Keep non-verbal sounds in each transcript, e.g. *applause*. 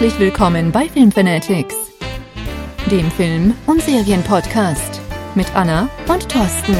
Herzlich willkommen bei Filmfanatics, dem Film- und Serienpodcast mit Anna und Thorsten.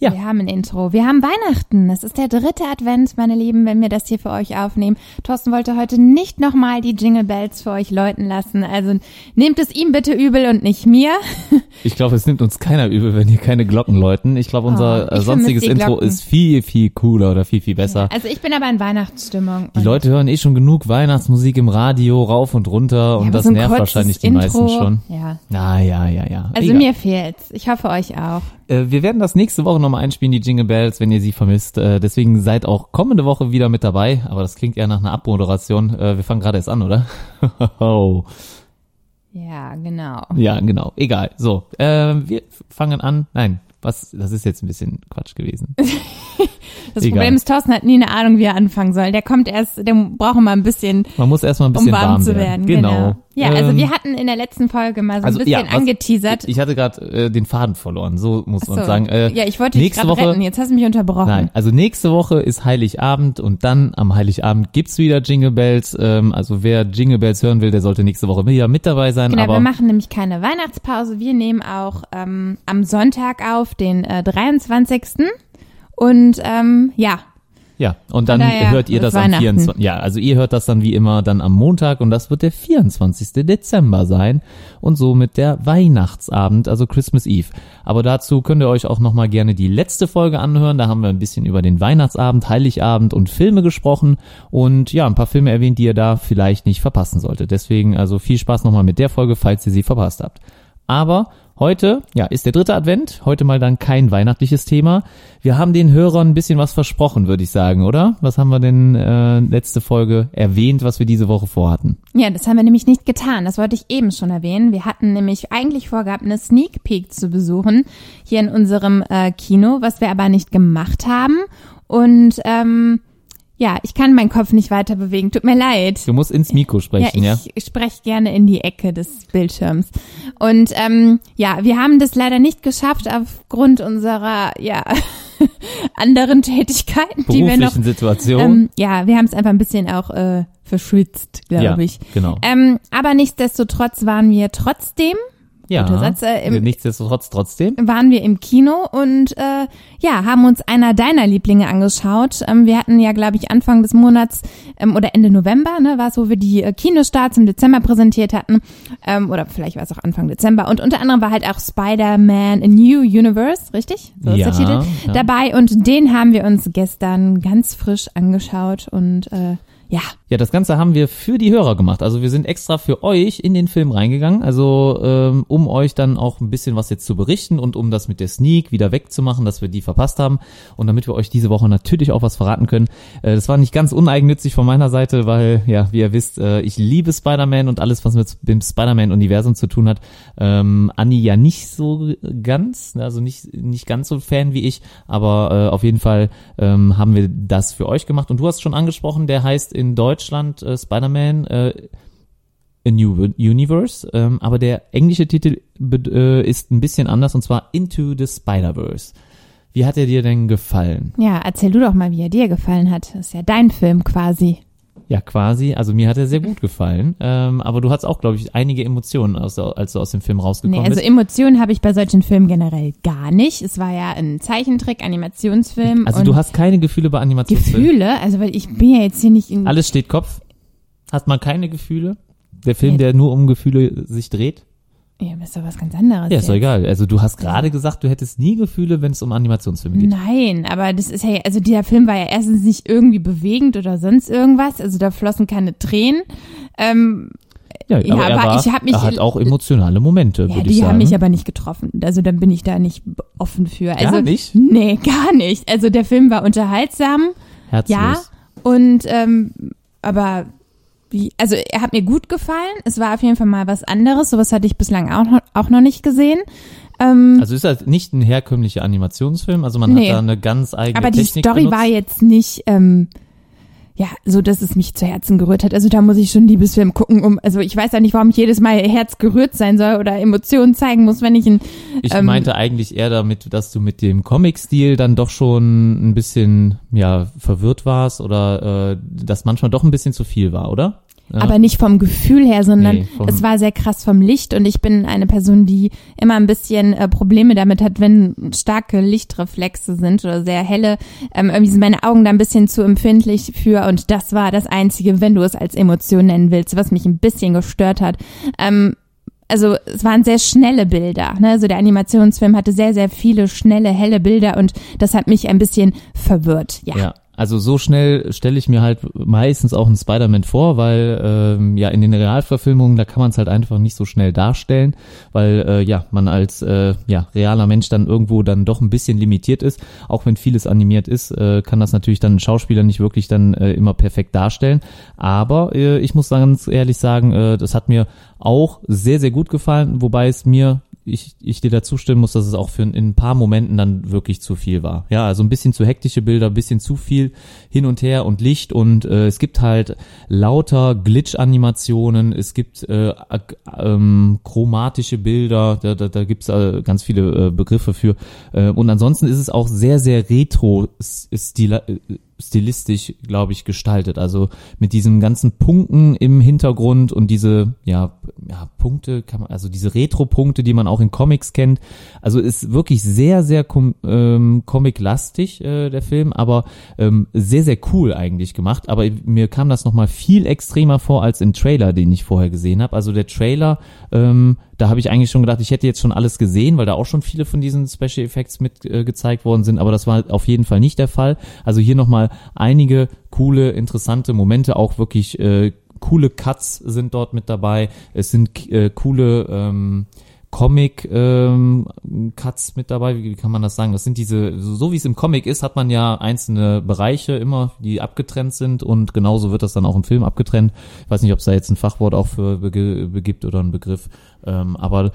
Ja. Wir haben ein Intro. Wir haben Weihnachten. Es ist der dritte Advent, meine Lieben, wenn wir das hier für euch aufnehmen. Thorsten wollte heute nicht nochmal die Jingle Bells für euch läuten lassen. Also nehmt es ihm bitte übel und nicht mir. *laughs* Ich glaube, es nimmt uns keiner übel, wenn hier keine Glocken läuten. Ich glaube, unser Oh, ich äh, sonstiges Intro ist viel, viel cooler oder viel, viel besser. Also ich bin aber in Weihnachtsstimmung. Die Leute hören eh schon genug Weihnachtsmusik im Radio rauf und runter Ja, und das so nervt wahrscheinlich die Intro, meisten schon. Ja. Na ja, ja, ja. Also Egal. mir fehlt's. Ich hoffe euch auch. Äh, wir werden das nächste Woche nochmal einspielen, die Jingle Bells, wenn ihr sie vermisst. Äh, deswegen seid auch kommende Woche wieder mit dabei. Aber das klingt eher nach einer Abmoderation. Äh, wir fangen gerade erst an, oder? *laughs* Oh. Ja, genau. ja, genau. Egal. So, äh, wir fangen an. Nein, was? Das ist jetzt ein bisschen Quatsch gewesen. *laughs* Das Egal. Problem ist, Thorsten hat nie eine Ahnung, wie er anfangen soll. Der kommt erst, der braucht mal ein bisschen, Man muss erstmal ein um bisschen warm, zu werden. Genau. Ja, also Ähm, wir hatten in der letzten Folge mal so also, ein bisschen ja, was- angeteasert. Ich hatte gerade äh, den Faden verloren, so muss Ach man so. sagen. Äh, ja, ich wollte dich gerade retten. Jetzt hast du mich unterbrochen. Nein, also nächste Woche ist Heiligabend und dann am Heiligabend gibt's wieder Jingle Bells. Ähm, also wer Jingle Bells hören will, der sollte nächste Woche wieder mit dabei sein. Genau, wir aber machen nämlich keine Weihnachtspause. Wir nehmen auch ähm, am Sonntag auf, den äh, 23. Und ähm, ja, ja, und dann daher hört ihr das am Weihnachten. 24. Ja, also ihr hört das dann wie immer dann am Montag und das wird der 24. Dezember sein und somit der Weihnachtsabend, also Christmas Eve. Aber dazu könnt ihr euch auch nochmal gerne die letzte Folge anhören. Da haben wir ein bisschen über den Weihnachtsabend, Heiligabend und Filme gesprochen und ja, ein paar Filme erwähnt, die ihr da vielleicht nicht verpassen solltet. Deswegen also viel Spaß nochmal mit der Folge, falls ihr sie verpasst habt. Aber heute, ja, ist der dritte Advent. Heute mal dann kein weihnachtliches Thema. Wir haben den Hörern ein bisschen was versprochen, würde ich sagen, oder? Was haben wir denn äh, letzte Folge erwähnt, was wir diese Woche vorhatten? ja, das haben wir nämlich nicht getan. Das wollte ich eben schon erwähnen. Wir hatten nämlich eigentlich vorgehabt, eine Sneak Peek zu besuchen hier in unserem äh, Kino, was wir aber nicht gemacht haben. Und ähm, ja, ich kann meinen Kopf nicht weiter bewegen. Tut mir leid. Du musst ins Mikro sprechen, ja? ja, ich spreche gerne in die Ecke des Bildschirms. Und ähm, ja, wir haben das leider nicht geschafft aufgrund unserer ja *laughs* anderen Tätigkeiten, die wir noch. Situation. Ähm, ja, wir haben es einfach ein bisschen auch äh, verschwitzt, glaube ja, ich. genau. Ähm, aber nichtsdestotrotz waren wir trotzdem ja, guter Satz, äh, im- nichtsdestotrotz trotzdem. waren wir im Kino und äh, ja, haben uns einer deiner Lieblinge angeschaut. Ähm, wir hatten ja, glaube ich, Anfang des Monats ähm, oder Ende November, ne, war es, wo wir die äh, Kinostarts im Dezember präsentiert hatten. Ähm, oder vielleicht war es auch Anfang Dezember. Und unter anderem war halt auch Spider-Man A New Universe, richtig? So ist Ja, der Titel. ja. Dabei und den haben wir uns gestern ganz frisch angeschaut und äh, ja, Ja, das Ganze haben wir für die Hörer gemacht. Also wir sind extra für euch in den Film reingegangen, also ähm, um euch dann auch ein bisschen was jetzt zu berichten und um das mit der Sneak wieder wegzumachen, dass wir die verpasst haben und damit wir euch diese Woche natürlich auch was verraten können. Äh, das war nicht ganz uneigennützig von meiner Seite, weil ja, wie ihr wisst, äh, ich liebe Spider-Man und alles, was mit dem Spider-Man-Universum zu tun hat. Ähm, Anni ja nicht so ganz, also nicht nicht ganz so Fan wie ich, aber äh, auf jeden Fall ähm, haben wir das für euch gemacht und du hast schon angesprochen, der heißt in Deutschland äh, Spider-Man äh, A New Universe, ähm, aber der englische Titel äh, ist ein bisschen anders und zwar Into the Spider-Verse. Wie hat er dir denn gefallen? ja, erzähl du doch mal, wie er dir gefallen hat. Das ist ja dein Film quasi. Ja, quasi. Also mir hat er sehr gut gefallen. Ähm, aber du hattest auch, glaube ich, einige Emotionen, aus, als du aus dem Film rausgekommen Nee, also bist. Emotionen habe ich bei solchen Filmen generell gar nicht. Es war ja ein Zeichentrick, Animationsfilm. Also du hast keine Gefühle bei Animationsfilmen. Gefühle, also weil ich bin ja jetzt hier nicht in. Alles steht Kopf. Hat man keine Gefühle? Der Film, Nee. der nur um Gefühle sich dreht? Ja, das ist doch was ganz anderes. Ja, ist doch jetzt. egal. Also du hast gerade gesagt, du hättest nie Gefühle, wenn es um Animationsfilme geht. Nein, aber das ist ja, also dieser Film war ja erstens nicht irgendwie bewegend oder sonst irgendwas. Also da flossen keine Tränen. Ähm, Ja, Ja, aber, er, aber war, ich hab mich- er hat auch emotionale Momente, ja, würde ich die sagen. haben mich aber nicht getroffen. Also dann bin ich da nicht offen für. Also, Gar nicht? Nee, *laughs* gar nicht. Also der Film war unterhaltsam. Herzlos. Ja, und ähm, aber wie, also er hat mir gut gefallen. Es war auf jeden Fall mal was anderes. Sowas hatte ich bislang auch noch, auch noch nicht gesehen. Ähm, Also ist halt nicht ein herkömmlicher Animationsfilm, also man Nee. hat da eine ganz eigene aber die Technik Story benutzt. war jetzt nicht, ähm, ja, so dass es mich zu Herzen gerührt hat. Also da muss ich schon Liebesfilm gucken, um, also ich weiß ja nicht, warum ich jedes Mal Herz gerührt sein soll oder Emotionen zeigen muss, wenn ich ein. Ich ähm, meinte eigentlich eher damit, dass du mit dem Comic-Stil dann doch schon ein bisschen, ja, verwirrt warst oder äh, dass manchmal doch ein bisschen zu viel war, oder? Ja. Aber nicht vom Gefühl her, sondern nee, es war sehr krass vom Licht und ich bin eine Person, die immer ein bisschen äh, Probleme damit hat, wenn starke Lichtreflexe sind oder sehr helle. Ähm, irgendwie sind meine Augen da ein bisschen zu empfindlich für und das war das Einzige, wenn du es als Emotion nennen willst, was mich ein bisschen gestört hat. Ähm, also es waren sehr schnelle Bilder. Ne? Also der Animationsfilm hatte sehr, sehr viele schnelle, helle Bilder und das hat mich ein bisschen verwirrt. Ja. ja. Also so schnell stelle ich mir halt meistens auch einen Spider-Man vor, weil ähm, ja in den Realverfilmungen, da kann man es halt einfach nicht so schnell darstellen, weil äh, ja man als äh, ja realer Mensch dann irgendwo dann doch ein bisschen limitiert ist. Auch wenn vieles animiert ist, äh, kann das natürlich dann ein Schauspieler nicht wirklich dann äh, immer perfekt darstellen. Aber äh, ich muss ganz ehrlich sagen, äh, das hat mir auch sehr, sehr gut gefallen, wobei es mir ich, ich dir dazu stimmen muss, dass es auch für in ein paar Momenten dann wirklich zu viel war. Ja, also ein bisschen zu hektische Bilder, ein bisschen zu viel hin und her und Licht und äh, es gibt halt lauter Glitch-Animationen, es gibt äh, ähm, chromatische Bilder, da, da, da gibt's äh, ganz viele äh, Begriffe für. Äh, und ansonsten ist es auch sehr, sehr retro-stil äh, stilistisch, glaube ich, gestaltet. Also mit diesen ganzen Punkten im Hintergrund und diese, ja, ja, Punkte, kann man, also diese Retro-Punkte, die man auch in Comics kennt. Also ist wirklich sehr, sehr com ähm, comic-lastig, äh, der Film, aber ähm, sehr, sehr cool eigentlich gemacht. Aber mir kam das nochmal viel extremer vor als im Trailer, den ich vorher gesehen habe. Also der Trailer, ähm, da habe ich eigentlich schon gedacht, ich hätte jetzt schon alles gesehen, weil da auch schon viele von diesen Special Effects mit äh, gezeigt worden sind, aber das war auf jeden Fall nicht der Fall. Also hier nochmal einige coole, interessante Momente, auch wirklich äh, coole Cuts sind dort mit dabei. Es sind äh, coole ähm, Comic ähm, Cuts mit dabei, wie, wie kann man das sagen? Das sind diese, so, wie es im Comic ist, hat man ja einzelne Bereiche immer, die abgetrennt sind und genauso wird das dann auch im Film abgetrennt. Ich weiß nicht, ob es da jetzt ein Fachwort auch für begibt oder ein Begriff, ähm, aber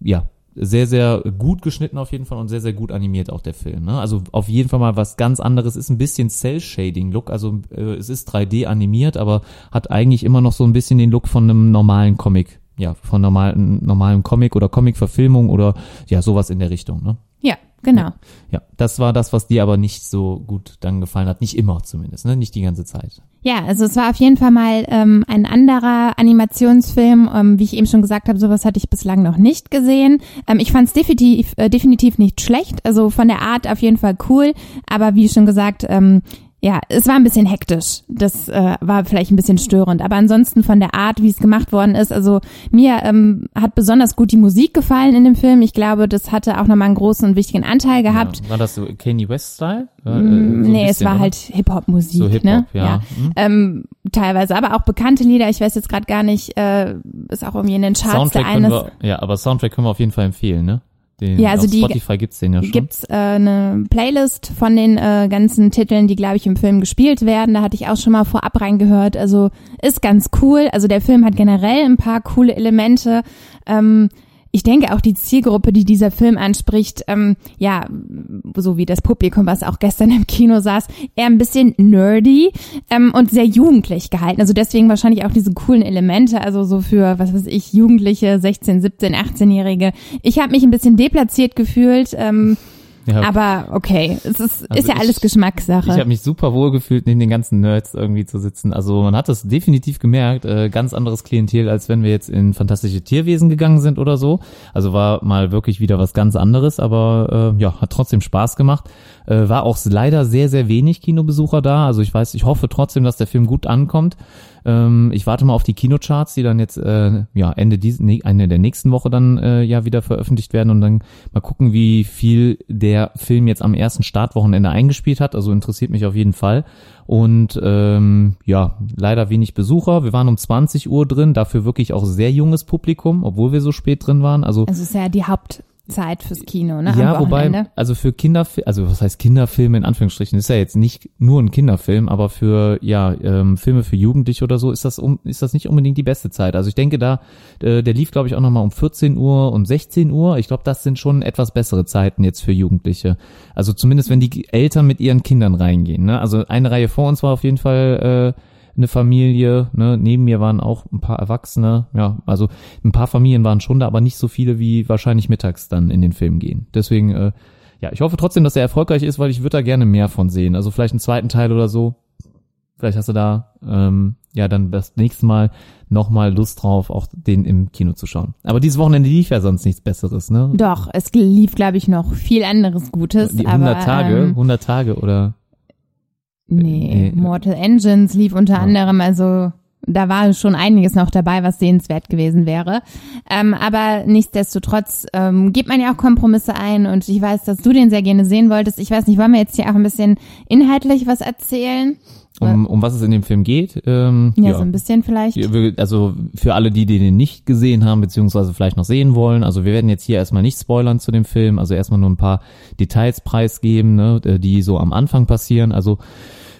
ja, sehr, sehr gut geschnitten auf jeden Fall und sehr, sehr gut animiert auch der Film. Ne? Also auf jeden Fall mal was ganz anderes. Ist ein bisschen Cell-Shading-Look. Also äh, es ist 3D animiert, aber hat eigentlich immer noch so ein bisschen den Look von einem normalen Comic ja, von normalen, normalen Comic oder Comic-Verfilmung oder ja, sowas in der Richtung, ne? Ja, genau. Ja, das war das, was dir aber nicht so gut dann gefallen hat. Nicht immer zumindest, ne? Nicht die ganze Zeit. Ja, also es war auf jeden Fall mal ähm, ein anderer Animationsfilm. Ähm, wie ich eben schon gesagt habe, sowas hatte ich bislang noch nicht gesehen. Ähm, ich fand es definitiv, äh, definitiv nicht schlecht. Also von der Art auf jeden Fall cool. Aber wie schon gesagt, ähm, ja, es war ein bisschen hektisch. Das äh, war vielleicht ein bisschen störend. Aber ansonsten von der Art, wie es gemacht worden ist, also mir ähm, hat besonders gut die Musik gefallen in dem Film. Ich glaube, das hatte auch nochmal einen großen und wichtigen Anteil gehabt. Ja, war das so Kanye West-Style? Äh, mm, so nee, bisschen, es war oder? halt Hip-Hop-Musik. So Hip ne? ja. ja. Mhm. Ähm, teilweise, aber auch bekannte Lieder. Ich weiß jetzt gerade gar nicht, äh, ist auch irgendwie in den Charts Soundtrack der eines. Wir, ja, aber Soundtrack können wir auf jeden Fall empfehlen, ne? Den, ja, also auf die Spotify gibt's den ja schon. Gibt's äh, eine Playlist von den äh, ganzen Titeln, die glaube ich im Film gespielt werden. Da hatte ich auch schon mal vorab reingehört. Also ist ganz cool. Also der Film hat generell ein paar coole Elemente. Ähm, ich denke auch die Zielgruppe, die dieser Film anspricht, ähm, ja, so wie das Publikum, was auch gestern im Kino saß, eher ein bisschen nerdy ähm, und sehr jugendlich gehalten. Also deswegen wahrscheinlich auch diese coolen Elemente, also so für, was weiß ich, Jugendliche, 16, 17, 18-Jährige. Ich habe mich ein bisschen deplatziert gefühlt. Ähm, ja. Aber okay, es ist, also ist ja alles Geschmackssache. Ich habe mich super wohl gefühlt, neben den ganzen Nerds irgendwie zu sitzen. Also man hat das definitiv gemerkt, äh, ganz anderes Klientel, als wenn wir jetzt in fantastische Tierwesen gegangen sind oder so. Also war mal wirklich wieder was ganz anderes, aber äh, ja, hat trotzdem Spaß gemacht. Äh, war auch leider sehr, sehr wenig Kinobesucher da. Also ich weiß, ich hoffe trotzdem, dass der Film gut ankommt. Ähm, ich warte mal auf die Kinocharts, die dann jetzt äh, ja Ende diesen, Ende der nächsten Woche dann äh, ja wieder veröffentlicht werden und dann mal gucken, wie viel der Film jetzt am ersten Startwochenende eingespielt hat. Also interessiert mich auf jeden Fall. Und ähm, ja, leider wenig Besucher. Wir waren um 20 Uhr drin, dafür wirklich auch sehr junges Publikum, obwohl wir so spät drin waren. Also es ist ja die Haupt Zeit fürs Kino, ne? Ja, am wobei, also für Kinderfilme, also was heißt Kinderfilme in Anführungsstrichen, ist ja jetzt nicht nur ein Kinderfilm, aber für ja ähm, Filme für Jugendliche oder so ist das um, ist das nicht unbedingt die beste Zeit. Also ich denke da, äh, der lief glaube ich auch noch mal um 14 Uhr und 16 Uhr. Ich glaube, das sind schon etwas bessere Zeiten jetzt für Jugendliche. Also zumindest wenn die Eltern mit ihren Kindern reingehen. Ne? Also eine Reihe vor uns war auf jeden Fall äh, eine Familie, ne, neben mir waren auch ein paar Erwachsene, ja, also ein paar Familien waren schon da, aber nicht so viele, wie wahrscheinlich mittags dann in den Film gehen. Deswegen, äh, ja, ich hoffe trotzdem, dass er erfolgreich ist, weil ich würde da gerne mehr von sehen. Also vielleicht einen zweiten Teil oder so. Vielleicht hast du da, ähm, ja, dann das nächste Mal nochmal Lust drauf, auch den im Kino zu schauen. Aber dieses Wochenende lief ja sonst nichts Besseres, ne? Doch, es lief, glaube ich, noch viel anderes Gutes. Die aber, 100 Tage, Ähm, 100 Tage oder nee, Nee. Mortal Engines lief unter Ja. anderem, also da war schon einiges noch dabei, was sehenswert gewesen wäre. Ähm, aber nichtsdestotrotz ähm, gibt man ja auch Kompromisse ein und ich weiß, dass du den sehr gerne sehen wolltest. Ich weiß nicht, wollen wir jetzt hier auch ein bisschen inhaltlich was erzählen? Um, um was es in dem Film geht. Ähm, Ja, so ein bisschen vielleicht. Ja, Also für alle, die den nicht gesehen haben, beziehungsweise vielleicht noch sehen wollen, also wir werden jetzt hier erstmal nicht spoilern zu dem Film, also erstmal nur ein paar Details preisgeben, ne, die so am Anfang passieren. Also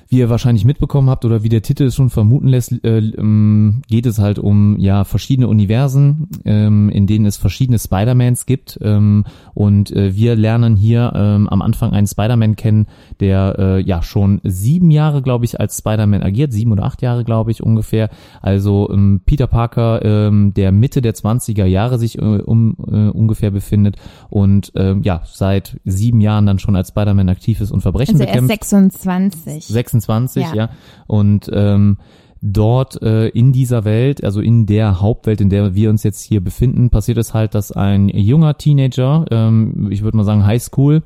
wie ihr wahrscheinlich mitbekommen habt oder wie der Titel es schon vermuten lässt, äh, ähm, geht es halt um ja verschiedene Universen, ähm, in denen es verschiedene Spider-Mans gibt. Ähm, und äh, wir lernen hier ähm, am Anfang einen Spider-Man kennen, der äh, ja schon sieben Jahre, glaube ich, als Spider-Man agiert, sieben oder acht Jahre, glaube ich, ungefähr. Also ähm, Peter Parker, ähm, der Mitte der 20er Jahre sich äh, um äh, ungefähr befindet und ähm, ja, seit sieben Jahren dann schon als Spider-Man aktiv ist und Verbrechen Also er ist bekämpft. 26. 26, ja. Ja. Und ähm, dort äh, in dieser Welt, also in der Hauptwelt, in der wir uns jetzt hier befinden, passiert es halt, dass ein junger Teenager, ähm, ich würde mal sagen Highschool,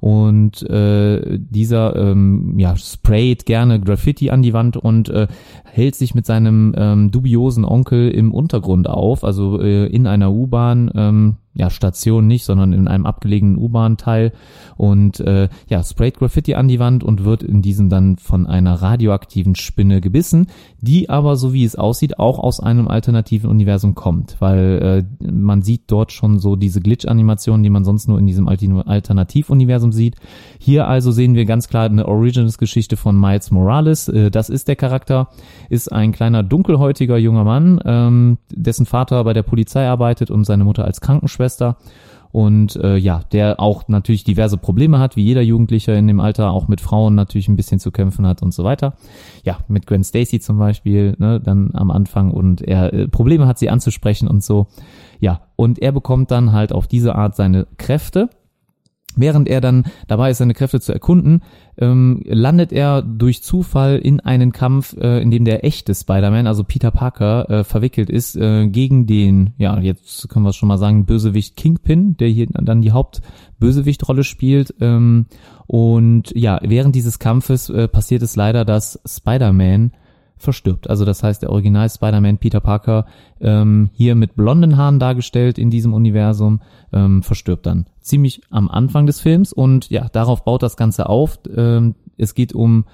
und äh, dieser ähm, ja sprayt gerne Graffiti an die Wand und äh, hält sich mit seinem ähm, dubiosen Onkel im Untergrund auf, also äh, in einer U-Bahn, ähm, ja Station nicht, sondern in einem abgelegenen U-Bahn-Teil und äh, ja sprayt Graffiti an die Wand und wird in diesem dann von einer radioaktiven Spinne gebissen, die aber so wie es aussieht auch aus einem alternativen Universum kommt, weil äh, man sieht dort schon so diese Glitch-Animationen, die man sonst nur in diesem Alternativuniversum sieht. Hier also sehen wir ganz klar eine Origins-Geschichte von Miles Morales. Äh, das ist der Charakter, ist ein kleiner dunkelhäutiger junger Mann, ähm, dessen Vater bei der Polizei arbeitet und seine Mutter als Krankenschwester. Und äh, ja, der auch natürlich diverse Probleme hat, wie jeder Jugendliche in dem Alter, auch mit Frauen natürlich ein bisschen zu kämpfen hat und so weiter. Ja, mit Gwen Stacy zum Beispiel, ne, dann am Anfang und er äh, Probleme hat, sie anzusprechen und so. Ja, und er bekommt dann halt auf diese Art seine Kräfte. Während er dann dabei ist, seine Kräfte zu erkunden, ähm, landet er durch Zufall in einen Kampf, äh, in dem der echte Spider-Man, also Peter Parker, äh, verwickelt ist äh, gegen den, ja, jetzt können wir es schon mal sagen, Bösewicht Kingpin, der hier dann die Hauptbösewichtrolle spielt. Ähm, und ja, während dieses Kampfes äh, passiert es leider, dass Spider-Man verstirbt. Also das heißt, der Original Spider-Man Peter Parker, ähm, hier mit blonden Haaren dargestellt in diesem Universum, ähm, verstirbt dann ziemlich am Anfang des Films und ja, darauf baut das Ganze auf. Ähm, es geht um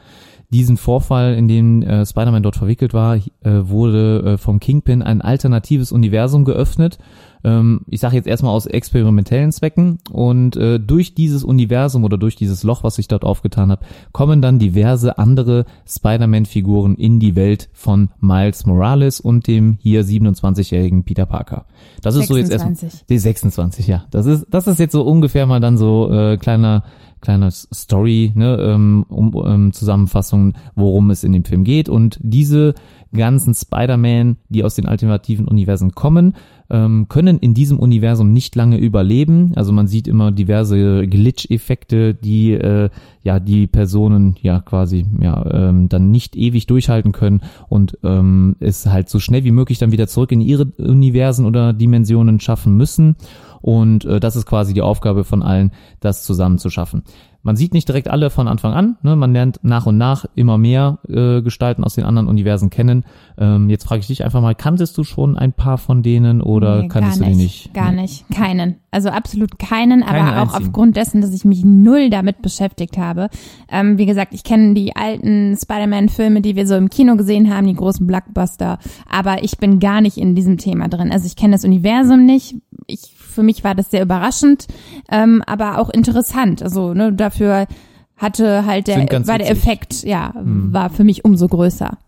diesen Vorfall, in dem äh, Spider-Man dort verwickelt war, äh, wurde äh, vom Kingpin ein alternatives Universum geöffnet. Ähm, ich sage jetzt erstmal aus experimentellen Zwecken. Und äh, durch dieses Universum oder durch dieses Loch, was sich dort aufgetan hat, kommen dann diverse andere Spider-Man-Figuren in die Welt von Miles Morales und dem hier 27-jährigen Peter Parker. Das ist so jetzt erstmal 26. die 26, ja. Das ist das ist jetzt so ungefähr mal dann so äh, kleiner kleiner Story, ne, ähm, um, ähm, Zusammenfassung, worum es in dem Film geht und diese ganzen Spider-Man, die aus den alternativen Universen kommen, ähm, können in diesem Universum nicht lange überleben. Also man sieht immer diverse Glitch-Effekte, die äh, ja die Personen ja quasi ja ähm, dann nicht ewig durchhalten können und ähm, es halt so schnell wie möglich dann wieder zurück in ihre Universen oder Dimensionen schaffen müssen. Und äh, das ist quasi die Aufgabe von allen, das zusammen zu schaffen. Man sieht nicht direkt alle von Anfang an, ne? man lernt nach und nach immer mehr äh, Gestalten aus den anderen Universen kennen. Ähm, jetzt frage ich dich einfach mal, kanntest du schon ein paar von denen oder Nee, kanntest du die nicht, nicht? Gar Nee. nicht. Keinen. Also absolut keinen, aber auch einzigen. aufgrund dessen, dass ich mich null damit beschäftigt habe. Ähm, wie gesagt, ich kenne die alten Spider-Man-Filme, die wir so im Kino gesehen haben, die großen Blockbuster, aber ich bin gar nicht in diesem Thema drin. Also ich kenne das Universum nicht. Ich, für mich war das sehr überraschend, ähm, aber auch interessant. Also ne, dafür hatte halt der, war der. Effekt, ja, war für mich umso größer.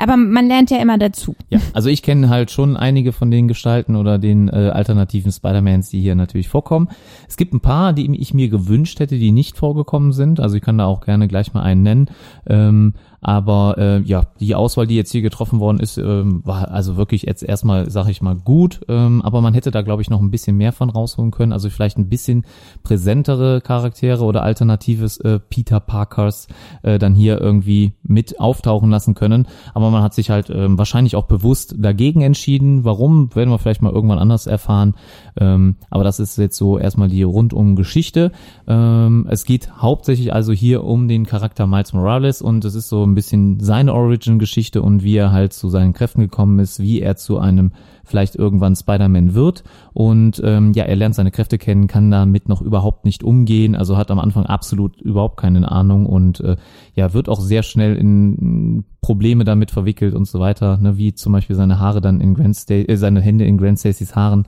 Aber man lernt ja immer dazu. Ja, also ich kenne halt schon einige von den Gestalten oder den äh, alternativen Spider-Mans, die hier natürlich vorkommen. Es gibt ein paar, die ich mir gewünscht hätte, die nicht vorgekommen sind. Also ich kann da auch gerne gleich mal einen nennen. Ähm, aber äh, ja, die Auswahl, die jetzt hier getroffen worden ist, ähm, war also wirklich jetzt erstmal, sag ich mal, gut. Ähm, aber man hätte da, glaube ich, noch ein bisschen mehr von rausholen können. Also vielleicht ein bisschen präsentere Charaktere oder alternatives äh, Peter Parkers äh, dann hier irgendwie mit auftauchen lassen können. Aber man hat sich halt ähm, wahrscheinlich auch bewusst dagegen entschieden. Warum, werden wir vielleicht mal irgendwann anders erfahren. Ähm, aber das ist jetzt so erstmal die rundum Geschichte. Ähm, es geht hauptsächlich also hier um den Charakter Miles Morales und es ist so ein bisschen seine Origin-Geschichte und wie er halt zu seinen Kräften gekommen ist, wie er zu einem vielleicht irgendwann Spider-Man wird und ähm, ja, er lernt seine Kräfte kennen, kann damit noch überhaupt nicht umgehen, also hat am Anfang absolut überhaupt keine Ahnung und äh, ja, wird auch sehr schnell in Probleme damit verwickelt und so weiter, ne, wie zum Beispiel seine Haare dann in Gwen Stacy, äh, seine Hände in Gwen Stacys Haaren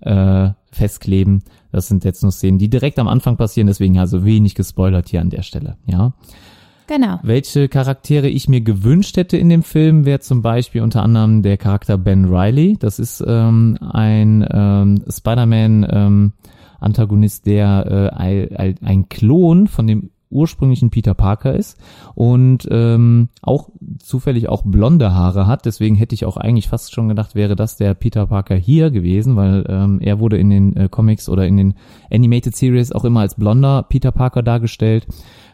äh, festkleben. Das sind jetzt nur Szenen, die direkt am Anfang passieren, deswegen also wenig gespoilert hier an der Stelle, ja. Genau. Welche Charaktere ich mir gewünscht hätte in dem Film, wäre zum Beispiel unter anderem der Charakter Ben Riley. Das ist ähm, ein ähm, Spider-Man ähm, Antagonist, der äh, ein, Klon von dem ursprünglichen Peter Parker ist und ähm, auch zufällig auch blonde Haare hat. Deswegen hätte ich auch eigentlich fast schon gedacht, wäre das der Peter Parker hier gewesen, weil ähm, er wurde in den äh, Comics oder in den Animated Series auch immer als blonder Peter Parker dargestellt.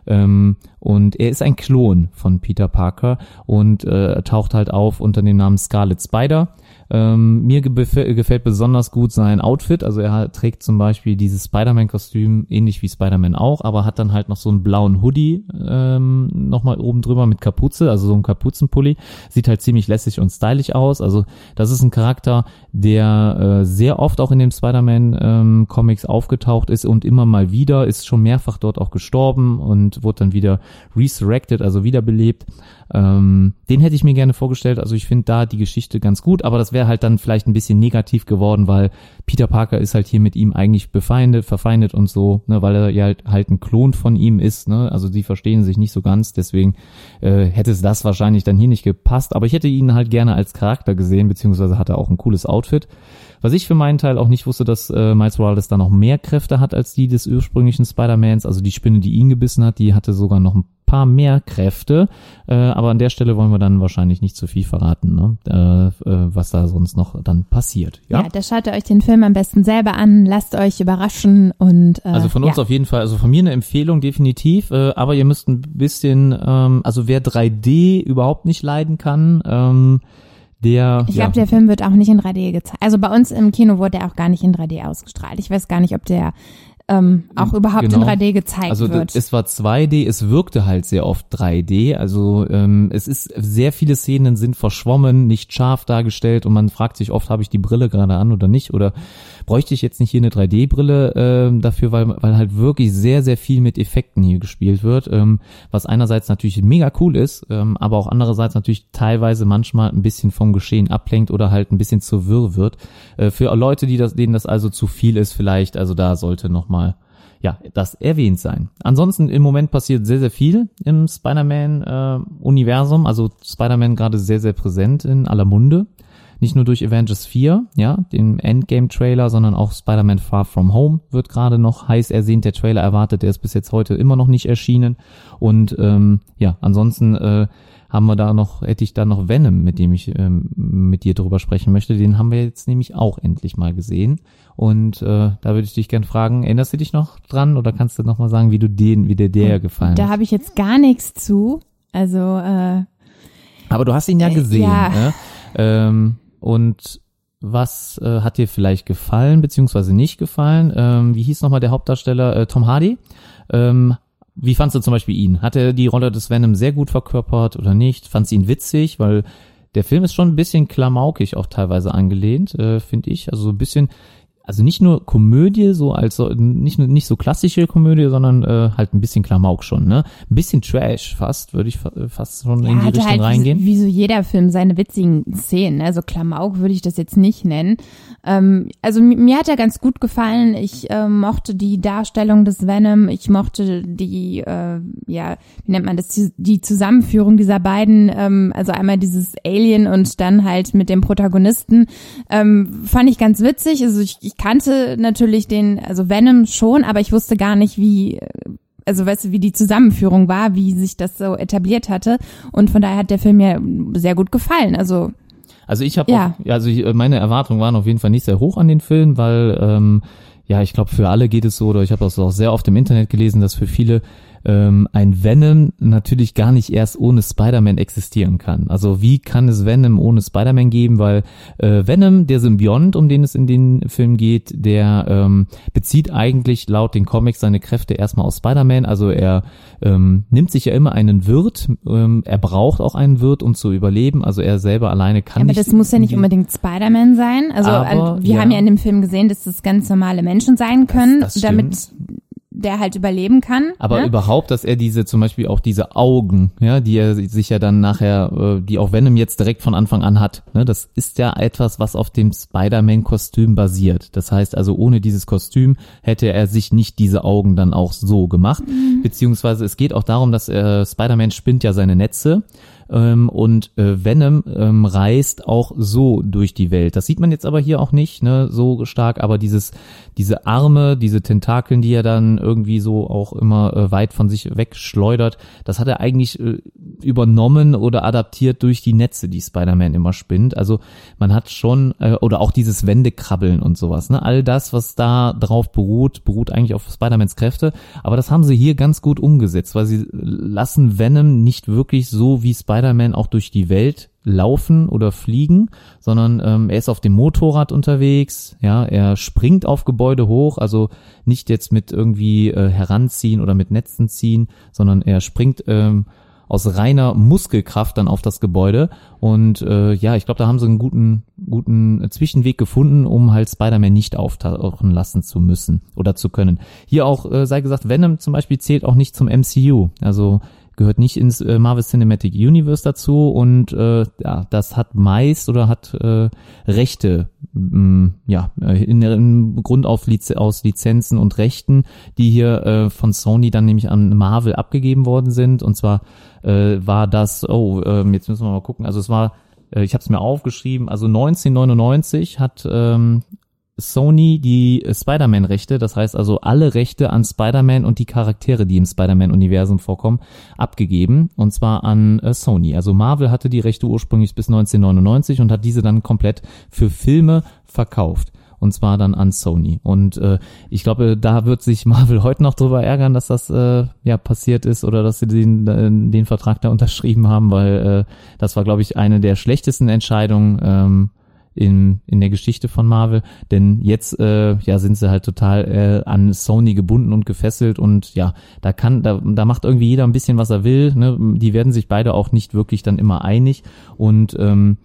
Ähm, und er ist ein Klon von Peter Parker und äh, taucht halt auf unter dem Namen Scarlet Spider. Ähm, mir gefällt besonders gut sein Outfit. Also er trägt zum Beispiel dieses Spider-Man-Kostüm, ähnlich wie Spider-Man auch, aber hat dann halt noch so einen blauen Hoodie ähm, nochmal oben drüber mit Kapuze, also so ein Kapuzenpulli. Sieht halt ziemlich lässig und stylisch aus. Also das ist ein Charakter, der äh, sehr oft auch in den Spider-Man-Comics aufgetaucht ist und immer mal wieder, ist schon mehrfach dort auch gestorben und wurde dann wieder resurrected, also wiederbelebt. Ähm, den hätte ich mir gerne vorgestellt. Also ich finde da die Geschichte ganz gut, aber das wäre halt dann vielleicht ein bisschen negativ geworden, weil Peter Parker ist halt hier mit ihm eigentlich befeindet, verfeindet und so, ne, weil er ja halt, halt ein Klon von ihm ist, ne? Also die verstehen sich nicht so ganz, deswegen äh, hätte es das wahrscheinlich dann hier nicht gepasst. Aber ich hätte ihn halt gerne als Charakter gesehen, beziehungsweise hat er auch ein cooles Outfit. Was ich für meinen Teil auch nicht wusste, dass äh, Miles Morales da noch mehr Kräfte hat als die des ursprünglichen Spider-Mans. Also die Spinne, die ihn gebissen hat, die hatte sogar noch ein paar mehr Kräfte. Äh, aber an der Stelle wollen wir dann wahrscheinlich nicht zu viel verraten, ne? äh, äh, was da sonst noch dann passiert. Ja. Ja, da schaut ihr euch den Film am besten selber an, lasst euch überraschen und äh, Also von uns ja. auf jeden Fall, also von mir eine Empfehlung definitiv, äh, aber ihr müsst ein bisschen, ähm, also wer 3D überhaupt nicht leiden kann, ähm, der, Ich ja, glaube, der Film wird auch nicht in 3D gezeigt. Also bei uns im Kino wurde er auch gar nicht in 3D ausgestrahlt. Ich weiß gar nicht, ob der ähm, auch überhaupt Genau. in 3D gezeigt Also wird. es war 2D, es wirkte halt sehr oft 3D. Also ähm, es ist sehr viele Szenen sind verschwommen, nicht scharf dargestellt und man fragt sich oft, habe ich die Brille gerade an oder nicht? Oder bräuchte ich jetzt nicht hier eine 3D-Brille ähm, dafür, weil, weil halt wirklich sehr, sehr viel mit Effekten hier gespielt wird. Ähm, was einerseits natürlich mega cool ist, ähm, aber auch andererseits natürlich teilweise manchmal ein bisschen vom Geschehen ablenkt oder halt ein bisschen zu wirr wird. Äh, für Leute, die das, denen das also zu viel ist, vielleicht, also da sollte nochmal ja, das erwähnt sein. Ansonsten im Moment passiert sehr, sehr viel im Spider-Man-Universum. also Spider-Man gerade sehr, sehr präsent in aller Munde. Nicht nur durch Avengers 4, ja, den Endgame-Trailer, sondern auch Spider-Man Far From Home wird gerade noch heiß ersehnt. Der Trailer erwartet, der ist bis jetzt heute immer noch nicht erschienen. Und ähm, ja, ansonsten äh, haben wir da noch, hätte ich da noch Venom, mit dem ich ähm, mit dir drüber sprechen möchte. Den haben wir jetzt nämlich auch endlich mal gesehen. Und äh, da würde ich dich gern fragen, erinnerst du dich noch dran oder kannst du noch mal sagen, wie du den, wie der der gefallen da hat? habe ich jetzt gar nichts zu. Also äh, Aber du hast ihn ja Äh, gesehen. ja. Ne? Ähm, und was äh, hat dir vielleicht gefallen, beziehungsweise nicht gefallen? Ähm, wie hieß nochmal der Hauptdarsteller? Äh, Tom Hardy. Ähm, wie fandst du zum Beispiel ihn? Hat er die Rolle des Venom sehr gut verkörpert oder nicht? Fandst du ihn witzig? Weil der Film ist schon ein bisschen klamaukig auch teilweise angelehnt, äh, finde ich. Also so ein bisschen also nicht nur Komödie, so als so, nicht nicht so klassische Komödie, sondern äh, halt ein bisschen Klamauk schon, ne? Ein bisschen Trash fast, würde ich fa fast schon Ja, in die hatte Richtung halt reingehen. Wie, wie so jeder Film seine witzigen Szenen. Also Klamauk würde ich das jetzt nicht nennen. Ähm, also mi- mir hat er ganz gut gefallen. Ich ähm, mochte die Darstellung des Venom. Ich mochte die, äh, ja, wie nennt man das, die- die Zusammenführung dieser beiden. Ähm, also einmal dieses Alien und dann halt mit dem Protagonisten. Ähm, fand ich ganz witzig. Also ich, ich kannte natürlich den, also Venom schon, aber ich wusste gar nicht, wie also weißt du, wie die Zusammenführung war, wie sich das so etabliert hatte. Und von daher hat der Film mir sehr gut gefallen. Also Also ich habe Ja. auch, also ich, äh, meine Erwartungen waren auf jeden Fall nicht sehr hoch an den Film, weil ähm, ja, ich glaube, für alle geht es so, oder ich habe das auch sehr oft im Internet gelesen, dass für viele ähm, ein Venom natürlich gar nicht erst ohne Spider-Man existieren kann. Also wie kann es Venom ohne Spider-Man geben? Weil äh, Venom, der Symbiont, um den es in den Film geht, der ähm, bezieht eigentlich laut den Comics seine Kräfte erstmal aus Spider-Man. Also er ähm, nimmt sich ja immer einen Wirt, ähm, er braucht auch einen Wirt, um zu überleben. Also er selber alleine kann aber nicht. das muss ja nicht unbedingt Spider-Man sein. Also Aber, an- wir ja. haben ja in dem Film gesehen, dass das ganz normale Menschen sein können, Das- das damit stimmt. Der halt überleben kann. Aber ne? überhaupt, dass er diese, zum Beispiel auch diese Augen, ja, die er sich ja dann nachher, äh, die auch Venom jetzt direkt von Anfang an hat, ne, das ist ja etwas, was auf dem Spider-Man-Kostüm basiert. Das heißt also, ohne dieses Kostüm hätte er sich nicht diese Augen dann auch so gemacht. Beziehungsweise es geht auch darum, dass äh, Spider-Man spinnt ja seine Netze ähm, und äh, Venom ähm, reist auch so durch die Welt. Das sieht man jetzt aber hier auch nicht, ne, so stark, aber dieses, diese Arme, diese Tentakeln, die er dann irgendwie so auch immer äh, weit von sich wegschleudert, das hat er eigentlich äh, übernommen oder adaptiert durch die Netze, die Spider-Man immer spinnt. Also man hat schon, äh, oder auch dieses Wendekrabbeln und sowas, ne, all das, was da drauf beruht, beruht eigentlich auf Spider-Mans Kräfte, aber das haben sie hier ganz gut umgesetzt, weil sie lassen Venom nicht wirklich so wie Spider-Man auch durch die Welt laufen oder fliegen, sondern ähm, er ist auf dem Motorrad unterwegs, ja, er springt auf Gebäude hoch, also nicht jetzt mit irgendwie äh, heranziehen oder mit Netzen ziehen, sondern er springt ähm, aus reiner Muskelkraft dann auf das Gebäude. Und äh, ja, ich glaube, da haben sie einen guten guten Zwischenweg gefunden, um halt Spider-Man nicht auftauchen lassen zu müssen oder zu können. Hier auch äh, sei gesagt, Venom zum Beispiel zählt auch nicht zum MCU, also gehört nicht ins äh, Marvel Cinematic Universe dazu. Und äh, ja, das hat meist oder hat äh, Rechte, ja, äh, in, in Grund auf Liz aus Lizenzen und Rechten, die hier äh, von Sony dann nämlich an Marvel abgegeben worden sind. Und zwar äh, war das, oh, ähm, jetzt müssen wir mal gucken, also es war, äh, ich habe es mir aufgeschrieben, also 1999 hat ähm, Sony die äh, Spider-Man-Rechte, das heißt also alle Rechte an Spider-Man und die Charaktere, die im Spider-Man-Universum vorkommen, abgegeben und zwar an äh, Sony. Also Marvel hatte die Rechte ursprünglich bis 1999 und hat diese dann komplett für Filme verkauft. Und zwar dann an Sony. Und äh, ich glaube, da wird sich Marvel heute noch drüber ärgern, dass das äh, ja passiert ist oder dass sie den, äh, den Vertrag da unterschrieben haben, weil äh, das war, glaube ich, eine der schlechtesten Entscheidungen ähm, in, in der Geschichte von Marvel, denn jetzt äh, ja sind sie halt total äh, an Sony gebunden und gefesselt und ja, da kann da, da macht irgendwie jeder ein bisschen was er will, ne? Die werden sich beide auch nicht wirklich dann immer einig und ähm,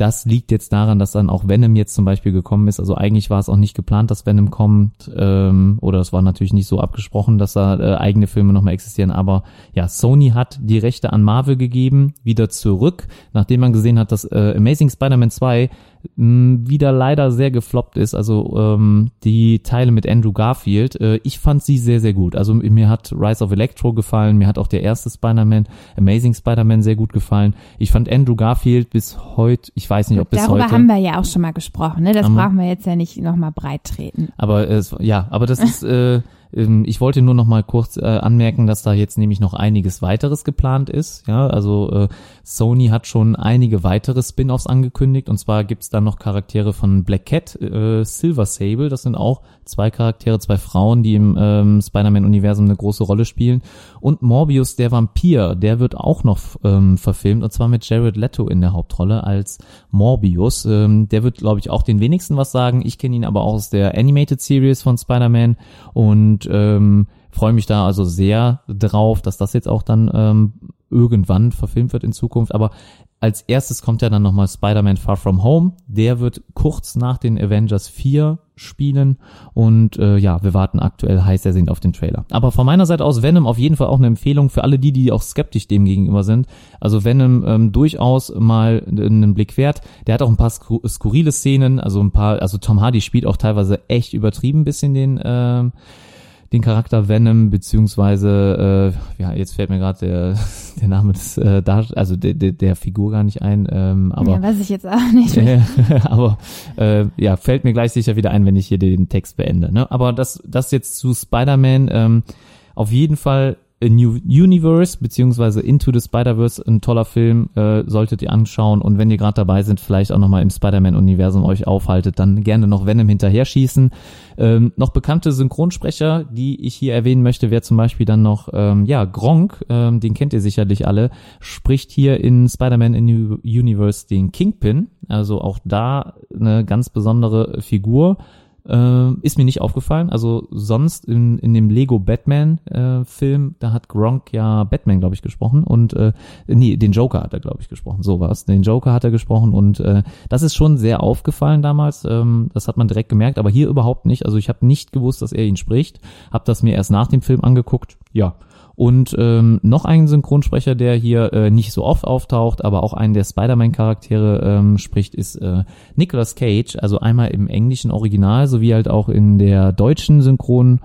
das liegt jetzt daran, dass dann auch Venom jetzt zum Beispiel gekommen ist. Also eigentlich war es auch nicht geplant, dass Venom kommt, ähm, oder es war natürlich nicht so abgesprochen, dass da äh, eigene Filme nochmal existieren. Aber ja, Sony hat die Rechte an Marvel gegeben, wieder zurück, nachdem man gesehen hat, dass äh, Amazing Spider-Man 2 mh, wieder leider sehr gefloppt ist. Also ähm, die Teile mit Andrew Garfield, äh, ich fand sie sehr, sehr gut. Also mir hat Rise of Electro gefallen, mir hat auch der erste Spider-Man, Amazing Spider-Man sehr gut gefallen. Ich fand Andrew Garfield bis heute, ich weiß nicht, ob bis Darüber heute. haben wir ja auch schon mal gesprochen, ne? Das wir. brauchen wir jetzt ja nicht nochmal breit treten. Aber es, ja, aber das ist, äh, ich wollte nur noch mal kurz äh, anmerken, dass da jetzt nämlich noch einiges weiteres geplant ist. Ja, also äh, Sony hat schon einige weitere Spin-offs angekündigt und zwar gibt's da noch Charaktere von Black Cat, äh, Silver Sable, das sind auch zwei Charaktere, zwei Frauen, die im ähm, Spider-Man-Universum eine große Rolle spielen und Morbius, der Vampir, der wird auch noch ähm, verfilmt und zwar mit Jared Leto in der Hauptrolle als Morbius. Ähm, der wird, glaube ich, auch den wenigsten was sagen. Ich kenne ihn aber auch aus der Animated Series von Spider-Man und ähm, freue mich da also sehr drauf, dass das jetzt auch dann ähm, irgendwann verfilmt wird in Zukunft. Aber als erstes kommt ja dann nochmal Spider-Man Far From Home. Der wird kurz nach den Avengers 4 spielen. Und äh, ja, wir warten aktuell heiß ersehnt auf den Trailer. Aber von meiner Seite aus Venom auf jeden Fall auch eine Empfehlung für alle die, die auch skeptisch dem gegenüber sind. Also Venom ähm, durchaus mal einen Blick wert. Der hat auch ein paar skur skurrile Szenen, also ein paar, also Tom Hardy spielt auch teilweise echt übertrieben bisschen den äh, den Charakter Venom, beziehungsweise, äh, ja, jetzt fällt mir gerade der, *laughs* der Name des äh, Dar also der, der, der Figur gar nicht ein, ähm, aber. Ja, weiß ich jetzt auch nicht. Äh, *laughs* aber äh, ja, fällt mir gleich sicher wieder ein, wenn ich hier den Text beende. Ne? Aber das, das jetzt zu Spider-Man, ähm, auf jeden Fall A New Universe beziehungsweise Into the Spider-Verse, ein toller Film, äh, solltet ihr anschauen und wenn ihr gerade dabei sind, vielleicht auch nochmal im Spider-Man-Universum euch aufhaltet, dann gerne noch Venom hinterher schießen. Ähm, noch bekannte Synchronsprecher, die ich hier erwähnen möchte, wäre zum Beispiel dann noch, ähm, ja, Gronk, ähm, den kennt ihr sicherlich alle, spricht hier in Spider-Man in New Universe den Kingpin, also auch da eine ganz besondere Figur. Äh, ist mir nicht aufgefallen. Also sonst in, in dem Lego Batman äh, da hat Gronk ja Batman, glaube ich, gesprochen und äh, nee, den Joker hat er, glaube ich, gesprochen. So war's. Den Joker hat er gesprochen und äh, das ist schon sehr aufgefallen damals. Ähm, das hat man direkt gemerkt, aber hier überhaupt nicht. Also ich habe nicht gewusst, dass er ihn spricht. Hab das mir erst nach dem Film angeguckt. Ja, und ähm, noch einen Synchronsprecher, der hier äh, nicht so oft auftaucht, aber auch einen der Spider-Man-Charaktere ähm, spricht, ist äh, Nicolas Cage. Also einmal im englischen Original sowie halt auch in der deutschen Synchron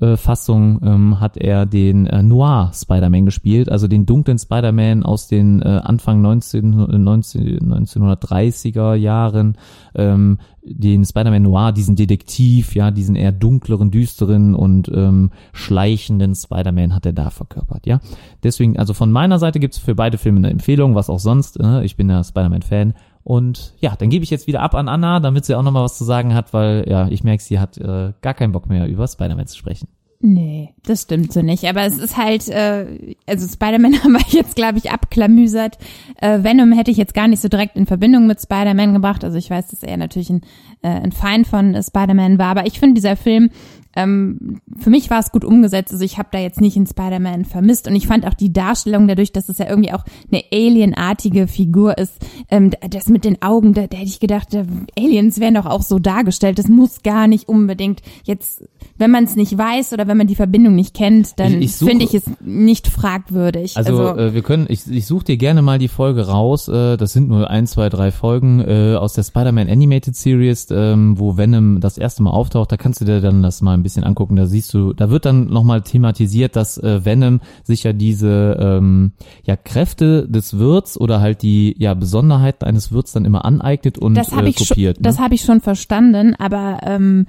äh, Fassung ähm, hat er den äh, Noir Spider-Man gespielt, also den dunklen Spider-Man aus den äh, Anfang 19, 19, 1930er Jahren, ähm, den Spider-Man Noir, diesen Detektiv, ja, diesen eher dunkleren, düsteren und ähm, schleichenden Spider-Man hat er da verkörpert, ja. Deswegen, also von meiner Seite gibt's für beide Filme eine Empfehlung, was auch sonst, äh, ich bin ja Spider-Man-Fan und ja, dann gebe ich jetzt wieder ab an Anna, damit sie auch nochmal was zu sagen hat, weil ja, ich merke, sie hat äh, gar keinen Bock mehr über Spider-Man zu sprechen. Nee, das stimmt so nicht. Aber es ist halt, äh, also Spider-Man *laughs* haben wir jetzt, glaube ich, abklamüsert. Äh, Venom hätte ich jetzt gar nicht so direkt in Verbindung mit Spider-Man gebracht. Also ich weiß, dass er natürlich ein, äh, ein Feind von äh, Spider-Man war. Aber ich finde, dieser Film ähm, für mich war es gut umgesetzt. Also ich habe da jetzt nicht in Spider-Man vermisst und ich fand auch die Darstellung dadurch, dass es ja irgendwie auch eine alienartige Figur ist, ähm, das mit den Augen, da, da hätte ich gedacht, äh, Aliens werden doch auch so dargestellt. Das muss gar nicht unbedingt jetzt, wenn man es nicht weiß oder wenn man die Verbindung nicht kennt, dann finde ich es nicht fragwürdig. Also, also äh, wir können, ich, ich suche dir gerne mal die Folge raus. Äh, das sind nur ein, zwei, drei Folgen äh, aus der Spider-Man Animated Series, ähm, wo Venom das erste Mal auftaucht. Da kannst du dir dann das mal ein bisschen angucken, da siehst du, da wird dann nochmal thematisiert, dass äh, Venom sich ja diese ähm, ja, Kräfte des Wirts oder halt die ja Besonderheiten eines Wirts dann immer aneignet und das hab äh, ich kopiert. Schon, ne? Das habe ich schon verstanden, aber ähm,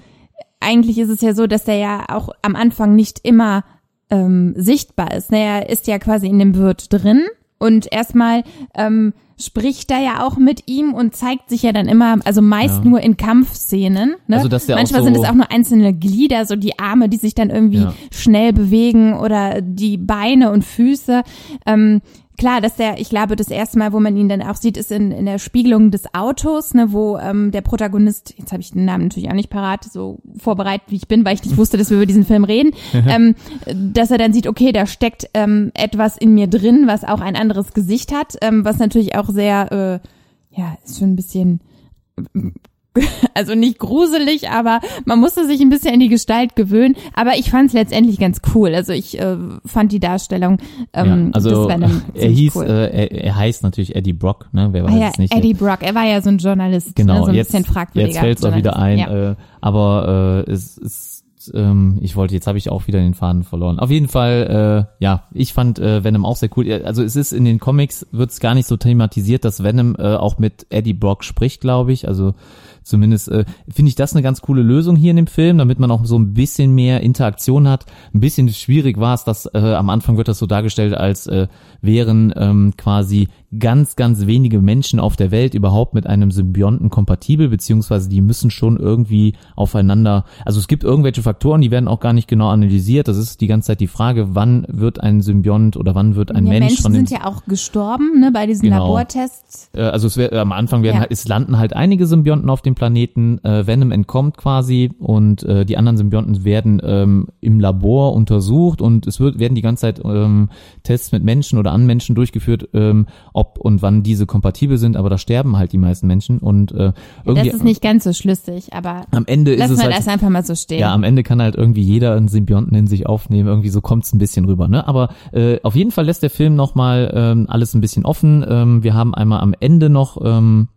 eigentlich ist es ja so, dass der ja auch am Anfang nicht immer ähm, sichtbar ist. Er ist ja quasi in dem Wirt drin und erstmal ähm, spricht da ja auch mit ihm und zeigt sich ja dann immer, also meist ja. nur in Kampfszenen. Ne? Also, dass der Manchmal so sind es auch nur einzelne Glieder, so die Arme, die sich dann irgendwie ja. schnell bewegen oder die Beine und Füße. Ähm, klar, dass der, ich glaube, das erste Mal, wo man ihn dann auch sieht, ist in, in der Spiegelung des Autos, ne, wo ähm, der Protagonist, jetzt habe ich den Namen natürlich auch nicht parat, so vorbereitet wie ich bin, weil ich nicht wusste, dass wir über diesen Film reden, *laughs* ähm, dass er dann sieht, okay, da steckt ähm, etwas in mir drin, was auch ein anderes Gesicht hat, ähm, was natürlich auch sehr, äh, ja, ist schon ein bisschen *laughs* also nicht gruselig, aber man musste sich ein bisschen in die Gestalt gewöhnen. Aber ich fand es letztendlich ganz cool. Also ich äh, fand die Darstellung ähm, ja, also *laughs* er hieß, cool. äh, er, er heißt natürlich Eddie Brock, ne? Wer weiß ah, ja, nicht. Eddie Brock, er war ja so ein Journalist, ne? genau, ne? so ein jetzt, bisschen fragwürdiger. Jetzt fällt es auch wieder ein, ja. äh, aber äh, es ist ähm, ich wollte, jetzt habe ich auch wieder den Faden verloren. Auf jeden Fall, äh, ja, ich fand äh, Venom auch sehr cool. Also es ist in den Comics, wird es gar nicht so thematisiert, dass Venom äh, auch mit Eddie Brock spricht, glaube ich. Also zumindest äh, finde ich das eine ganz coole Lösung hier in dem Film, damit man auch so ein bisschen mehr Interaktion hat. Ein bisschen schwierig war es, dass äh, am Anfang wird das so dargestellt, als äh, wären ähm, quasi ganz, ganz wenige Menschen auf der Welt überhaupt mit einem Symbionten kompatibel, beziehungsweise die müssen schon irgendwie aufeinander, also es gibt irgendwelche Faktoren, die werden auch gar nicht genau analysiert. Das ist die ganze Zeit die Frage, wann wird ein Symbiont oder wann wird ein ja, Mensch Menschen von den, sind ja auch gestorben, ne, bei diesen Genau. Labortests. äh, also es wär, am Anfang werden Ja. halt, es landen halt einige Symbionten auf dem Planeten, äh, Venom entkommt quasi und äh, die anderen Symbionten werden ähm, im Labor untersucht und es wird, werden die ganze Zeit ähm, Tests mit Menschen oder an Menschen durchgeführt, ähm, ob und wann diese kompatibel sind, aber da sterben halt die meisten Menschen und äh, irgendwie Das ist nicht ganz so schlüssig, aber am Ende ist es halt, das einfach mal so stehen. ja, am Ende kann halt irgendwie jeder einen Symbionten in sich aufnehmen, irgendwie so kommt's ein bisschen rüber, ne? Aber äh, auf jeden Fall lässt der Film nochmal ähm, alles ein bisschen offen. Ähm, wir haben einmal am Ende noch ähm,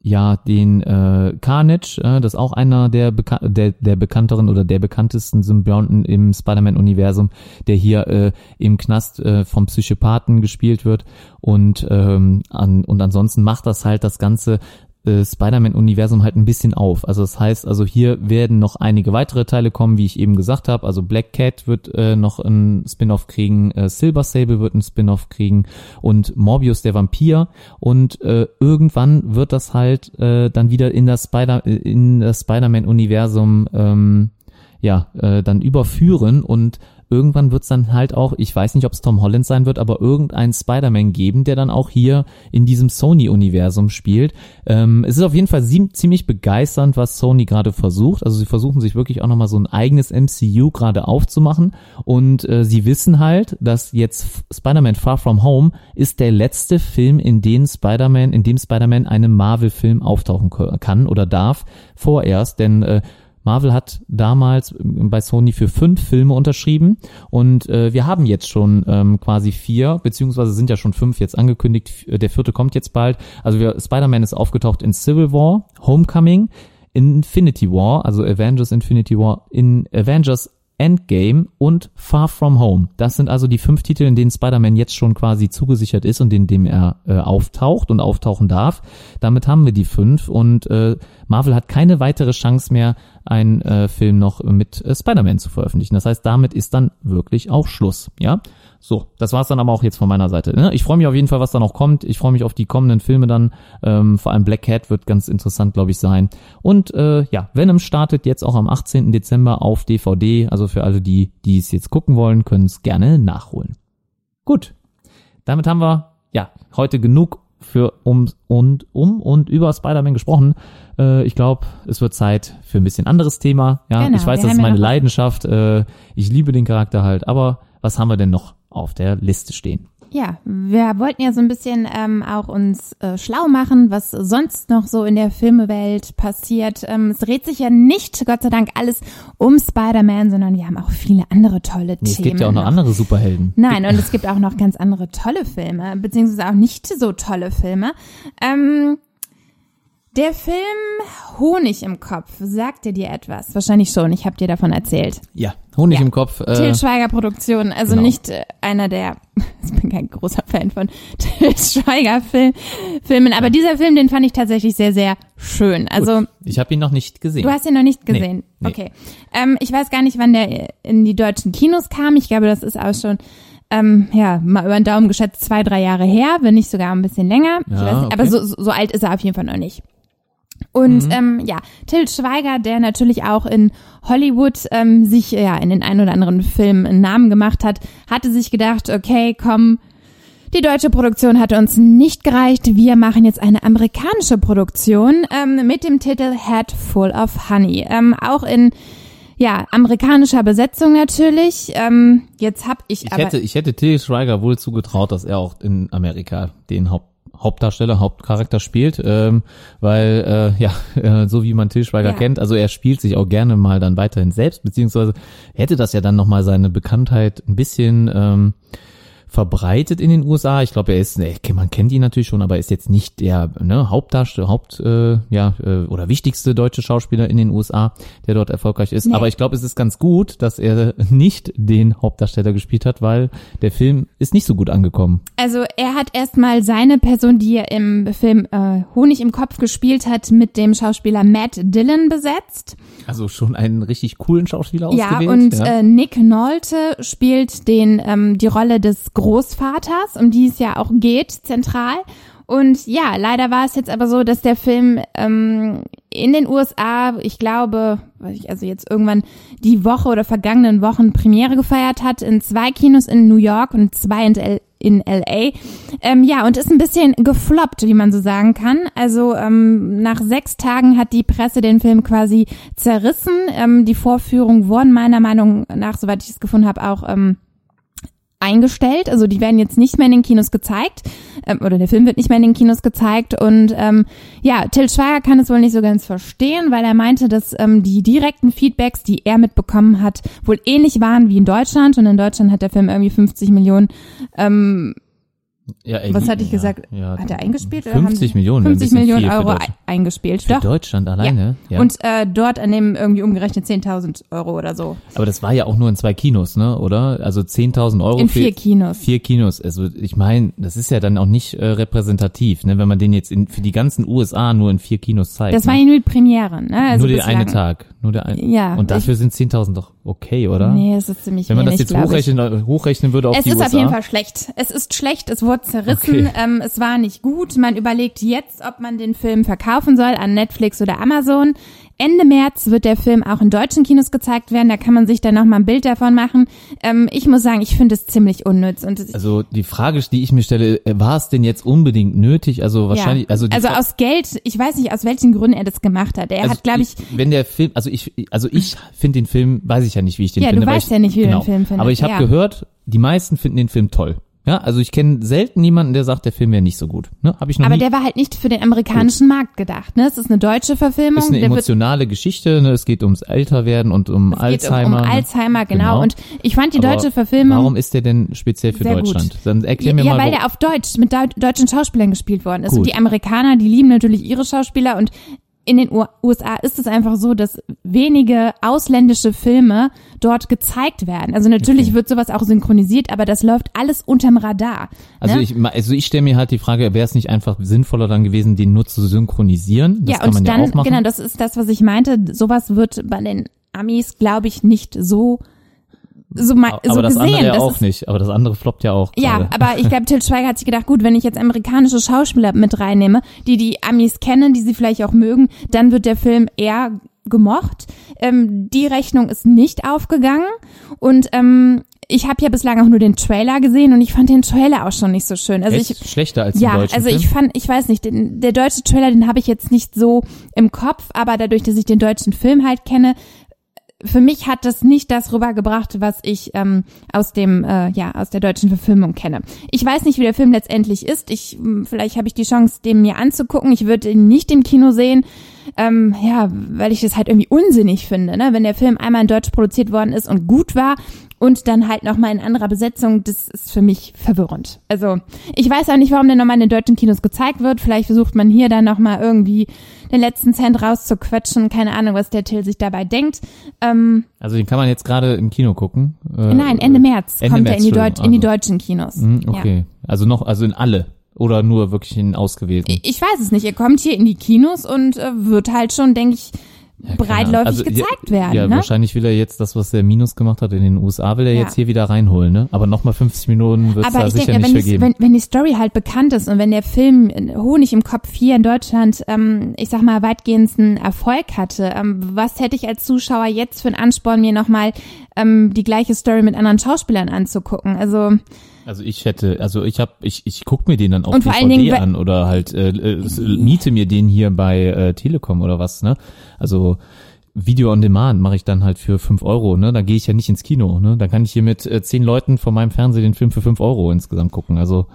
ja den äh, Carnage, äh, das ist auch einer der, beka der der bekannteren oder der bekanntesten Symbionten im Spider-Man-Universum, der hier äh, im Knast äh, vom Psychopathen gespielt wird. Und ähm, an, und ansonsten macht das halt das ganze äh, Spider-Man-Universum halt ein bisschen auf. Also das heißt, also hier werden noch einige weitere Teile kommen, wie ich eben gesagt habe. Also Black Cat wird äh, noch ein Spin-off kriegen, äh, Silver Sable wird ein Spin-off kriegen und Morbius der Vampir und äh, irgendwann wird das halt äh, dann wieder in das Spider in das Spider-Man-Universum ähm, ja äh, dann überführen und irgendwann wird's dann halt auch, ich weiß nicht, ob es Tom Holland sein wird, aber irgendein Spider-Man geben, der dann auch hier in diesem Sony-Universum spielt. Ähm, es ist auf jeden Fall ziemlich begeisternd, was Sony gerade versucht. Also sie versuchen sich wirklich auch nochmal so ein eigenes MCU gerade aufzumachen und äh, sie wissen halt, dass jetzt Spider-Man Far From Home ist der letzte Film, in dem Spider-Man, in dem Spider-Man einem Marvel-Film auftauchen kann oder darf, vorerst, denn äh, Marvel hat damals bei Sony für fünf Filme unterschrieben und äh, wir haben jetzt schon ähm, quasi vier, beziehungsweise sind ja schon fünf jetzt angekündigt. F- Der vierte kommt jetzt bald. Also wir, Spider-Man ist aufgetaucht in Civil War, Homecoming, Infinity War, also Avengers Infinity War, in Avengers Endgame und Far From Home. Das sind also die fünf Titel, in denen Spider-Man jetzt schon quasi zugesichert ist und in dem er äh, auftaucht und auftauchen darf. Damit haben wir die fünf und äh, Marvel hat keine weitere Chance mehr, einen äh, Film noch mit äh, Spider-Man zu veröffentlichen. Das heißt, damit ist dann wirklich auch Schluss. Ja, so, das war's dann aber auch jetzt von meiner Seite. Ne? Ich freue mich auf jeden Fall, was da noch kommt. Ich freue mich auf die kommenden Filme dann. Ähm, vor allem Black Cat wird ganz interessant, glaube ich, sein. Und äh, ja, Venom startet jetzt auch am 18. Dezember auf DVD. Also für alle die, die es jetzt gucken wollen, können es gerne nachholen. Gut, damit haben wir ja heute genug für um und um und über Spider-Man gesprochen. Äh, ich glaube, es wird Zeit für ein bisschen anderes Thema. Ja, Genau, ich weiß, das ist meine Leidenschaft. Äh, ich liebe den Charakter halt. Aber was haben wir denn noch auf der Liste stehen? Ja, wir wollten ja so ein bisschen ähm, auch uns äh, schlau machen, was sonst noch so in der Filmewelt passiert. Ähm, es dreht sich ja nicht, Gott sei Dank, alles um Spider-Man, sondern wir haben auch viele andere tolle Nee, es Themen. gibt ja auch noch noch. andere Superhelden. Nein, und es gibt auch noch ganz andere tolle Filme, beziehungsweise auch nicht so tolle Filme. Ähm, der Film Honig im Kopf, sagt er dir etwas? Wahrscheinlich schon, ich habe dir davon erzählt. Ja, Honig Ja. im Kopf. Äh, Til Schweiger Produktion, also genau. nicht äh, einer der, *laughs* ich bin kein großer Fan von *laughs* Til Schweiger Film, Filmen, aber dieser Film, den fand ich tatsächlich sehr, sehr schön. Also gut. ich habe ihn noch nicht gesehen. du hast ihn noch nicht Nee, gesehen. nee. Okay. Ähm, ich weiß gar nicht, wann der in die deutschen Kinos kam. Ich glaube, das ist auch schon ähm, ja, mal über den Daumen geschätzt zwei, drei Jahre her, wenn nicht sogar ein bisschen länger. Ja, weiß okay. aber so, so, so alt ist er auf jeden Fall noch nicht. Und Mhm. ähm, ja, Til Schweiger, der natürlich auch in Hollywood ähm, sich ja in den ein oder anderen Filmen einen Namen gemacht hat, hatte sich gedacht, okay, komm, die deutsche Produktion hat uns nicht gereicht. Wir machen jetzt eine amerikanische Produktion ähm, mit dem Titel Head Full of Honey. Ähm, auch in ja amerikanischer Besetzung natürlich. Ähm, jetzt hab ich, ich aber hätte, ich hätte Til Schweiger wohl zugetraut, dass er auch in Amerika den Haupt Hauptdarsteller, Hauptcharakter spielt, ähm, weil äh, ja, *laughs* äh, so wie man Til Schweiger Ja. kennt, also er spielt sich auch gerne mal dann weiterhin selbst, beziehungsweise hätte das ja dann nochmal seine Bekanntheit ein bisschen ähm, verbreitet in den USA. Ich glaube, er ist, ne, man kennt ihn natürlich schon, aber er ist jetzt nicht der ne, Hauptdarsteller, Haupt, äh, ja, äh, oder wichtigste deutsche Schauspieler in den USA, der dort erfolgreich ist. Nee. Aber ich glaube, es ist ganz gut, dass er *laughs* nicht den Hauptdarsteller gespielt hat, weil der Film ist nicht so gut angekommen. Also er hat erstmal seine Person, die er im Film äh, Honig im Kopf gespielt hat, mit dem Schauspieler Matt Dillon besetzt. Also schon einen richtig coolen Schauspieler Ja, ausgewählt. und Äh, Nick Nolte spielt den ähm, die Rolle des Großvaters, um die es ja auch geht, zentral. Und ja, leider war es jetzt aber so, dass der Film ähm, in den USA, ich glaube, also jetzt irgendwann die Woche oder vergangenen Wochen Premiere gefeiert hat, in zwei Kinos in New York und zwei in, L in LA. Ähm, ja, und ist ein bisschen gefloppt, wie man so sagen kann. Also ähm, nach sechs Tagen hat die Presse den Film quasi zerrissen. Ähm, die Vorführungen wurden meiner Meinung nach, soweit ich es gefunden habe, auch ähm, eingestellt. Also die werden jetzt nicht mehr in den Kinos gezeigt ähm, oder der Film wird nicht mehr in den Kinos gezeigt. Und ähm, ja, Till Schweiger kann es wohl nicht so ganz verstehen, weil er meinte, dass ähm, die direkten Feedbacks, die er mitbekommen hat, wohl ähnlich waren wie in Deutschland. Und in Deutschland hat der Film irgendwie 50 Millionen ähm, Ja, ey, was hatte ich ja, gesagt? Ja, Hat er eingespielt? oder haben 50 die- Millionen. wäre ein 50 bisschen Millionen Euro eingespielt. Für Doch. Deutschland alleine? Ja. Und äh, dort nehmen irgendwie umgerechnet 10.000 Euro oder so. Aber das war ja auch nur in zwei Kinos, ne? Oder? Also 10.000 Euro In vier Kinos. Vier Kinos. Also ich meine, das ist ja dann auch nicht äh, repräsentativ, ne? Wenn man den jetzt in, für die ganzen USA nur in vier Kinos zeigt. Das war ne? ja nur die Premiere, ne? Also nur der eine Tag. Nur der ein Ja, Und dafür sind 10.000 doch okay, oder? Nee, es ist ziemlich Wenn man wenig, das jetzt glaub ich. hochrechnen, hochrechnen würde auf Es die ist USA. auf jeden Fall schlecht. Es ist schlecht, es wurde zerrissen, Okay. ähm, es war nicht gut. Man überlegt jetzt, ob man den Film verkaufen soll an Netflix oder Amazon. Ende März wird der Film auch in deutschen Kinos gezeigt werden. Da kann man sich dann noch mal ein Bild davon machen. Ähm, ich muss sagen, ich finde es ziemlich unnütz. Und Also die Frage, die ich mir stelle, äh, war es denn jetzt unbedingt nötig? Also wahrscheinlich, ja. also also Fra- aus Geld, ich weiß nicht, aus welchen Gründen er das gemacht hat. Er also hat, glaube ich, wenn der Film, also ich, also ich finde den Film, weiß ich ja nicht, wie ich den Ja, du finde. weil weißt ich, ja nicht, wie du den genau. Film findest, Aber ich habe ja. gehört, die meisten finden den Film toll. Ja, also ich kenne selten jemanden, der sagt, der Film wäre nicht so gut. Ne? Habe ich noch aber nie. der war halt nicht für den amerikanischen Markt gedacht. Ne? Es ist eine deutsche Verfilmung. ist eine emotionale Geschichte. Ne? Es geht ums Älterwerden und um Es Alzheimer. geht um, um ne? Alzheimer, genau. Genau. Und ich fand die Aber deutsche Verfilmung. Warum ist der denn speziell für Sehr gut. Deutschland? Dann erklär ja, mir ja, mal. weil wo- der auf Deutsch mit deu deutschen Schauspielern gespielt worden ist. Gut. Und die Amerikaner, die lieben natürlich ihre Schauspieler und in den USA ist es einfach so, dass wenige ausländische Filme dort gezeigt werden. Also natürlich Okay. wird sowas auch synchronisiert, aber das läuft alles unterm Radar. also ne? ich, also ich stelle mir halt die Frage, wäre es nicht einfach sinnvoller dann gewesen, den nur zu synchronisieren? Das ja, kann man und ja dann, auch machen. genau, das ist das, was ich meinte. Sowas wird bei den Amis, glaube ich, nicht so so, mal, aber so das gesehen. andere ja Das auch ist, nicht. Aber das andere floppt ja auch. Ja, gerade. aber ich glaube, Til Schweiger hat sich gedacht, gut, wenn ich jetzt amerikanische Schauspieler mit reinnehme, die die Amis kennen, die sie vielleicht auch mögen, dann wird der Film eher gemocht. Ähm, die Rechnung ist nicht aufgegangen und ähm, ich habe ja bislang auch nur den Trailer gesehen und ich fand den Trailer auch schon nicht so schön. Also Echt ich schlechter als ja, deutschen also Film? ich fand, ich weiß nicht, den, der deutsche Trailer, den habe ich jetzt nicht so im Kopf, aber dadurch, dass ich den deutschen Film halt kenne, für mich hat das nicht das rübergebracht, was ich ähm, aus dem äh, ja aus der deutschen Verfilmung kenne. Ich weiß nicht, wie der Film letztendlich ist. Ich vielleicht habe ich die Chance, den mir anzugucken. Ich würde ihn nicht im Kino sehen, ähm, ja, weil ich das halt irgendwie unsinnig finde, ne? Wenn der Film einmal in Deutsch produziert worden ist und gut war und dann halt nochmal in anderer Besetzung, das ist für mich verwirrend. Also ich weiß auch nicht, warum der nochmal in den deutschen Kinos gezeigt wird. Vielleicht versucht man hier dann nochmal irgendwie den letzten Cent rauszuquetschen. Keine Ahnung, was der Till sich dabei denkt. Ähm, Also den kann man jetzt gerade im Kino gucken. Äh, nein, Ende März Ende kommt er März, in die, Deut Entschuldigung, in die also. deutschen Kinos. Hm, Ja. okay. Also noch, also in alle. Oder nur wirklich in ausgewählten. Ich weiß es nicht. Er kommt hier in die Kinos und äh, wird halt schon, denke ich, breitläufig Also, ja, gezeigt werden. Ja, ne? wahrscheinlich will er jetzt das, was der Minus gemacht hat in den USA, will er Ja. jetzt hier wieder reinholen, ne? Aber nochmal 50 Minuten wird es da ich sicher denke, nicht wenn, für die, wenn, wenn die Story halt bekannt ist und wenn der Film Honig im Kopf hier in Deutschland, ähm, ich sag mal, weitgehendsten Erfolg hatte, ähm, was hätte ich als Zuschauer jetzt für einen Ansporn, mir nochmal ähm, die gleiche Story mit anderen Schauspielern anzugucken? Also Also ich hätte, also ich habe, ich, ich guck mir den dann auf Und DVD Dingen, an oder halt äh, äh, s- miete mir den hier bei äh, Telekom oder was, ne? Also Video on Demand mache ich dann halt für fünf Euro, ne? Da gehe ich ja nicht ins Kino, ne? Da kann ich hier mit äh, zehn Leuten vor meinem Fernseher den Film für fünf Euro insgesamt gucken. Also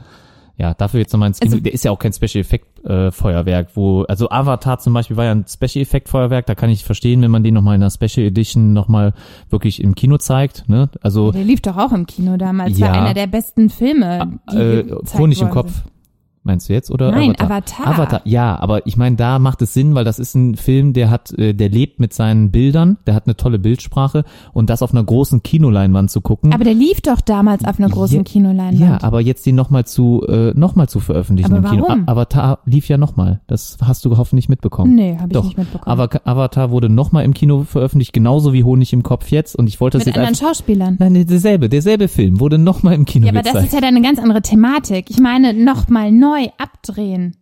ja, dafür jetzt nochmal ins Kino. Also- der ist ja auch kein Special Effect äh, Feuerwerk, wo, also Avatar zum Beispiel war ja ein Special Effect Feuerwerk, da kann ich verstehen, wenn man den nochmal in einer Special Edition nochmal wirklich im Kino zeigt, ne? Also der lief doch auch im Kino damals. Ja. War einer der besten Filme, die äh, Honig im Kopf. sind. Meinst du jetzt oder Nein, Avatar? Avatar. Avatar, ja, aber ich meine, da macht es Sinn, weil das ist ein Film, der hat, äh, der lebt mit seinen Bildern, der hat eine tolle Bildsprache und das auf einer großen Kinoleinwand zu gucken. Aber der lief doch damals auf einer großen Ja, Kinoleinwand. ja, aber jetzt den nochmal zu, äh, noch mal zu veröffentlichen Aber im Kino. warum? A Avatar lief ja nochmal. Das hast du hoffentlich mitbekommen. Nee, habe ich Doch. nicht mitbekommen. Aber Avatar wurde nochmal im Kino veröffentlicht, genauso wie Honig im Kopf jetzt. Und ich wollte das mit jetzt anderen einfach. Schauspielern. Nein, nee, derselbe, derselbe Film wurde nochmal im Kino Ja, aber das ist ja dann eine ganz andere Thematik. Ich meine, nochmal neu abdrehen.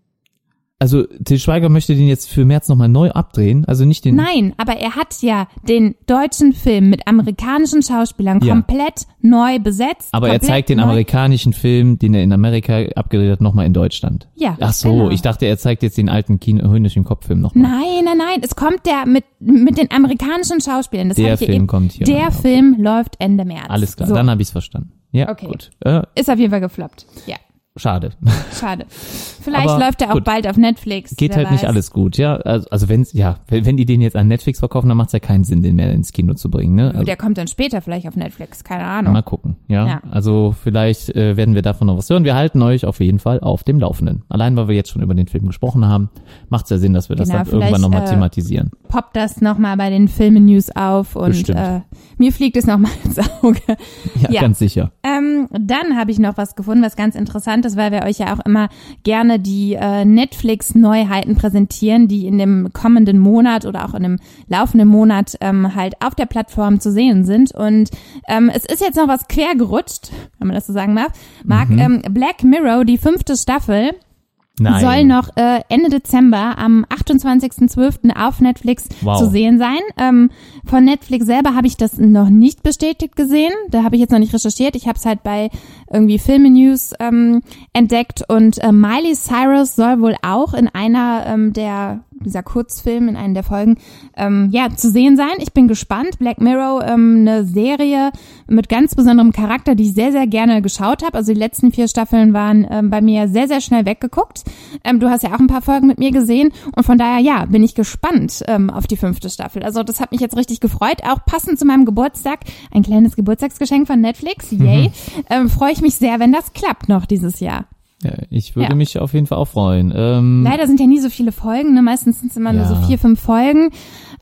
also Til Schweiger möchte den jetzt für März nochmal neu abdrehen, also nicht den. Nein, aber er hat ja den deutschen Film mit amerikanischen Schauspielern Ja. komplett neu besetzt. Aber er zeigt den neu. amerikanischen Film, den er in Amerika abgedreht hat, nochmal in Deutschland. Ja, Ach so, genau. ich dachte, er zeigt jetzt den alten Kino Höhnisch im Kopffilm nochmal. Nein, nein, nein. Es kommt der mit, mit den amerikanischen Schauspielern. Das Der Film eben- kommt hier. Der Okay. Film läuft Ende März. Alles klar, So. dann habe ich es verstanden. Ja, Okay. gut. Äh, Ist auf jeden Fall gefloppt. Ja, schade. schade. Vielleicht Aber läuft er auch gut. bald auf Netflix. Geht halt nicht weiß. alles gut, ja. Also, also wenn's, ja, wenn, wenn die den jetzt an Netflix verkaufen, dann macht's ja keinen Sinn, den mehr ins Kino zu bringen, ne? Also, Der kommt dann später vielleicht auf Netflix, keine Ahnung. Mal gucken, ja. Ja. Also vielleicht äh, werden wir davon noch was hören. Wir halten euch auf jeden Fall auf dem Laufenden. Allein, weil wir jetzt schon über den Film gesprochen haben, macht es ja Sinn, dass wir das Genau, dann irgendwann nochmal äh, thematisieren. Poppt das nochmal bei den Filmen-News auf und Bestimmt. äh, mir fliegt es nochmal ins Auge. *laughs* Ja, ja. ganz sicher. Ähm, dann habe ich noch was gefunden, was ganz interessant ist, weil wir euch ja auch immer gerne die äh, Netflix-Neuheiten präsentieren, die in dem kommenden Monat oder auch in dem laufenden Monat ähm, halt auf der Plattform zu sehen sind. Und ähm, es ist jetzt noch was quer gerutscht, wenn man das so sagen darf. Marc, Mhm. ähm, Black Mirror, die fünfte Staffel, Nein. soll noch äh, Ende Dezember am 28.12. auf Netflix Wow. zu sehen sein. Ähm, von Netflix selber habe ich das noch nicht bestätigt gesehen. Da habe ich jetzt noch nicht recherchiert. Ich habe es halt bei irgendwie Filme News ähm, entdeckt und äh, Miley Cyrus soll wohl auch in einer ähm, der dieser Kurzfilm in einer der Folgen ähm, ja zu sehen sein. Ich bin gespannt. Black Mirror, ähm, eine Serie mit ganz besonderem Charakter, die ich sehr sehr gerne geschaut habe. Also die letzten vier Staffeln waren ähm, bei mir sehr sehr schnell weggeguckt. Ähm, du hast ja auch ein paar Folgen mit mir gesehen und von daher ja bin ich gespannt ähm, auf die fünfte Staffel. Also das hat mich jetzt richtig gefreut. Auch passend zu meinem Geburtstag ein kleines Geburtstagsgeschenk von Netflix. Yay! Ähm, Freue ich mich sehr, wenn das klappt noch dieses Jahr. Ja, ich würde Ja. mich auf jeden Fall auch freuen. Ähm, Leider sind ja nie so viele Folgen, ne? Meistens sind es immer nur so Ja. vier, fünf Folgen.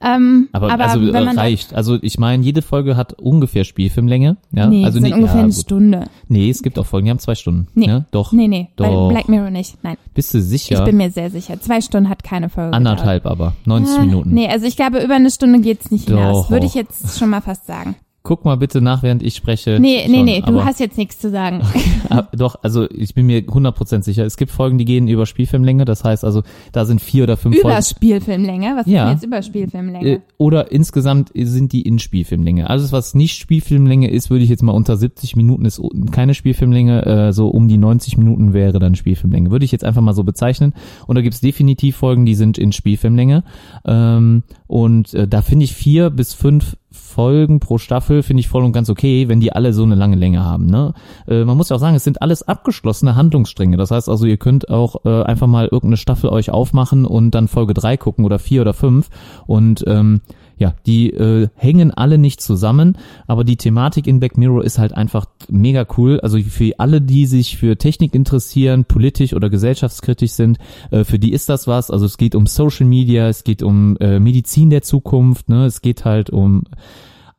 Ähm, aber, aber also äh, reicht. Also ich meine, jede Folge hat ungefähr Spielfilmlänge. Ja? Nee, also sind nee, ungefähr ja, eine gut. Stunde. Nee, es gibt auch Folgen, die haben zwei Stunden. Nee. Ja? Doch. Nee, nee, bei Doch. Black Mirror nicht. Nein, Bist du sicher? ich bin mir sehr sicher. Zwei Stunden hat keine Folge. Anderthalb aber. 90 gedauert. Minuten. Nee, also ich glaube, über eine Stunde geht's nicht hinaus. Würde ich jetzt schon mal fast sagen. Guck mal bitte nach, während ich spreche. Nee, nee, Schon, nee, du aber- hast jetzt nichts zu sagen. *laughs* Ah, doch, also ich bin mir 100% sicher. Es gibt Folgen, die gehen über Spielfilmlänge. Das heißt also, da sind vier oder fünf über Folgen. Spielfilmlänge? Was Ja. ist denn jetzt über Spielfilmlänge? Äh, Oder insgesamt sind die in Spielfilmlänge. Alles, was nicht Spielfilmlänge ist, würde ich jetzt mal unter 70 Minuten ist keine Spielfilmlänge, äh, so um die 90 Minuten wäre dann Spielfilmlänge. Würde ich jetzt einfach mal so bezeichnen. Und da gibt's definitiv Folgen, die sind in Spielfilmlänge. Ähm, und äh, da finde ich vier bis fünf Folgen pro Staffel finde ich voll und ganz okay, wenn die alle so eine lange Länge haben. Ne? Äh, man muss ja auch sagen, es sind alles abgeschlossene Handlungsstränge. Das heißt also, ihr könnt auch äh, einfach mal irgendeine Staffel euch aufmachen und dann Folge drei gucken oder vier oder fünf. Und ähm, ja, die äh, hängen alle nicht zusammen, aber die Thematik in Black Mirror ist halt einfach mega cool. Also für alle, die sich für Technik interessieren, politisch oder gesellschaftskritisch sind, äh, für die ist das was. Also es geht um Social Media, es geht um äh, Medizin der Zukunft, ne? es geht halt um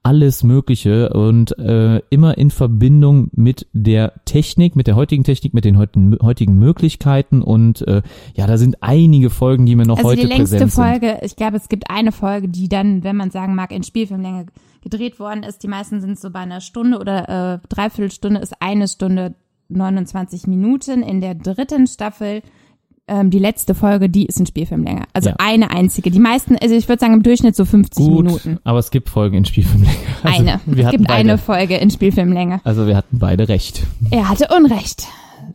alles Mögliche und äh, immer in Verbindung mit der Technik, mit der heutigen Technik, mit den heutigen, heutigen Möglichkeiten und äh, ja, da sind einige Folgen, die mir noch also heute die längste präsent sind. Folge, ich glaube, es gibt eine Folge, die dann, wenn man sagen mag, in Spielfilmlänge gedreht worden ist. Die meisten sind so bei einer Stunde oder äh, Dreiviertelstunde ist eine Stunde 29 Minuten. In der dritten Staffel ähm, die letzte Folge, die ist in Spielfilmlänge. Also Ja. eine einzige. Die meisten, also ich würde sagen im Durchschnitt so 50 Gut, Minuten. aber es gibt Folgen in Spielfilmlänge. Also, Eine. Wir es gibt beide, eine Folge in Spielfilmlänge. Also wir hatten beide recht. Er hatte Unrecht.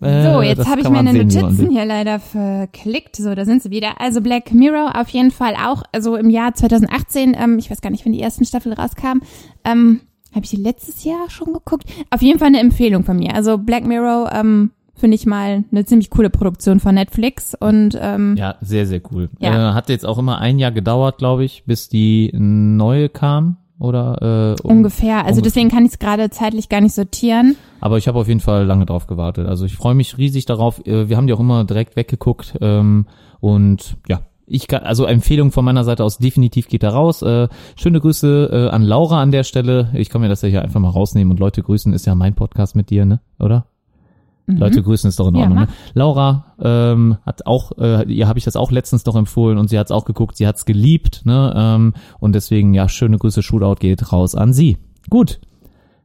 Äh, So, jetzt das habe ich meine sehen, Notizen hier leider verklickt. So, da sind sie wieder. Also Black Mirror auf jeden Fall auch. Also im Jahr 2018, ähm, ich weiß gar nicht, wann die ersten Staffel rauskamen. Ähm, habe ich die letztes Jahr schon geguckt? Auf jeden Fall eine Empfehlung von mir. Also Black Mirror ähm, finde ich mal eine ziemlich coole Produktion von Netflix und ähm, Ja, sehr, sehr cool. Ja. Äh, hat jetzt auch immer ein Jahr gedauert, glaube ich, bis die neue kam. Oder äh, um- ungefähr. Also ungefähr. deswegen kann ich es gerade zeitlich gar nicht sortieren. Aber ich habe auf jeden Fall lange drauf gewartet. Also ich freue mich riesig darauf. Äh, Wir haben die auch immer direkt weggeguckt. Ähm, und ja, ich kann, also Empfehlung von meiner Seite aus definitiv geht da raus. Äh, schöne Grüße äh, an Laura an der Stelle. Ich kann mir das ja hier einfach mal rausnehmen und Leute grüßen ist ja mein Podcast mit dir, ne? Oder? Leute grüßen ist doch in Mhm. Ja, Ordnung. ne? Laura ähm, hat auch, äh, ihr habe ich das auch letztens noch empfohlen und sie hat es auch geguckt, sie hat es geliebt, ne? Ähm, und deswegen, ja, schöne Grüße, Shootout geht raus an sie. Gut.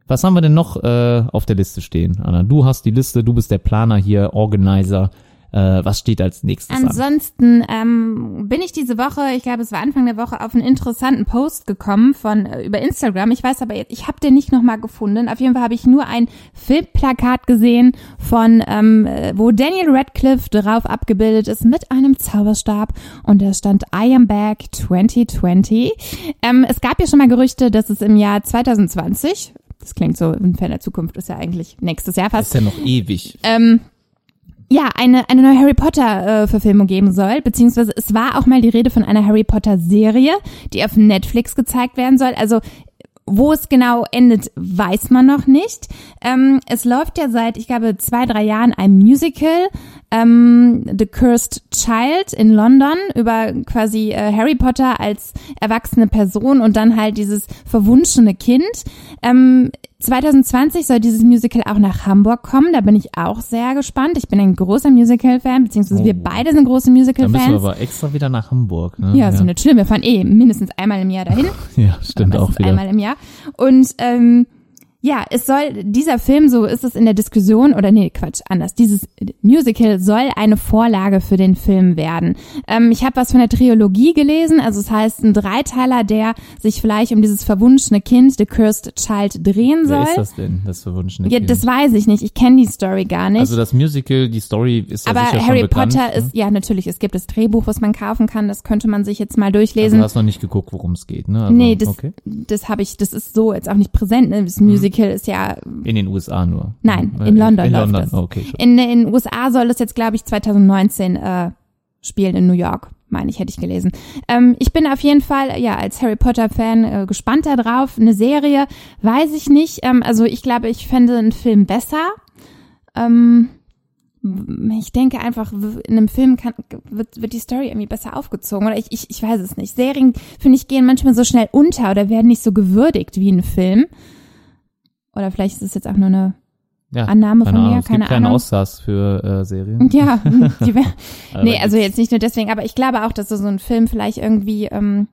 Was haben wir denn noch äh, auf der Liste stehen, Anna? Du hast die Liste, du bist der Planer hier, Organizer. Äh, was steht als nächstes an? Ansonsten ähm, bin ich diese Woche, ich glaube, es war Anfang der Woche, auf einen interessanten Post gekommen von äh, über Instagram. Ich weiß aber jetzt, ich habe den nicht nochmal gefunden. Auf jeden Fall habe ich nur ein Filmplakat gesehen von, ähm, äh, wo Daniel Radcliffe drauf abgebildet ist mit einem Zauberstab und da stand I am back 2020. Ähm, es gab ja schon mal Gerüchte, dass es im Jahr 2020 das klingt so in ferner Zukunft, ist ja eigentlich nächstes Jahr Das ist fast. ja noch ewig. Ähm, ja, eine, eine neue Harry Potter äh, geben soll, beziehungsweise es war auch mal die Rede von einer Harry Potter Serie, die auf Netflix gezeigt werden soll. Also wo es genau endet, weiß man noch nicht. Ähm, es läuft ja seit, ich glaube, zwei, drei Jahren ein Musical, ähm, The Cursed Child in London, über quasi äh, Harry Potter als erwachsene Person und dann halt dieses verwunschene Kind. Ähm, 2020 soll dieses Musical auch nach Hamburg kommen. Da bin ich auch sehr gespannt. Ich bin ein großer Musical-Fan, beziehungsweise wir Oh. beide sind große Da müssen wir Musical-Fans. aber extra wieder nach Hamburg. Ne? Ja, so nicht schlimm. Wir fahren eh mindestens einmal im Jahr dahin. *laughs* ja, stimmt auch wieder. einmal im Jahr. Und ähm, ja, es soll, dieser Film, so ist es in der Diskussion, oder nee, Quatsch, anders. Dieses Musical soll eine Vorlage für den Film werden. Ähm, ich habe was von der Trilogie gelesen, also es heißt ein Dreiteiler, der sich vielleicht um dieses verwunschene Kind, The Cursed Child, drehen soll. Wer ist das denn, das verwunschene ja, Kind? das weiß ich nicht. Ich kenne die Story gar nicht. also das Musical, die Story ist ja aber sicher Harry schon bekannt. Potter ne? ist, ja, natürlich, es gibt das Drehbuch, was man kaufen kann, das könnte man sich jetzt mal Also durchlesen. du hast noch nicht geguckt, worum es geht, ne? Also, nee, das, okay. das habe ich, das ist so jetzt auch nicht präsent. Ne? Mhm. Das Musical ist ja In den USA nur. Nein, Äh, in London In läuft London, das. okay. Schon. In in den USA soll es jetzt, glaube ich, 2019 äh, spielen in New York. Meine ich, hätte ich gelesen. Ähm, ich bin auf jeden Fall, ja, als Harry Potter-Fan äh, gespannt da drauf. Eine Serie, weiß ich nicht. Ähm, also ich glaube, ich fände einen Film besser. Ähm, ich denke einfach, in einem Film kann, wird, wird die Story irgendwie besser aufgezogen. Oder ich, ich, ich weiß es nicht. Serien, finde ich, gehen manchmal so schnell unter oder werden nicht so gewürdigt wie ein Film. Oder vielleicht ist es jetzt auch nur eine ja, Annahme von Ahnung. mir, Es keine gibt keine Ahnung. Oscars für äh, Serien. Ja, *laughs* die wär, nee, also jetzt nicht nur deswegen, aber ich glaube auch, dass so ein Film vielleicht irgendwie ähm,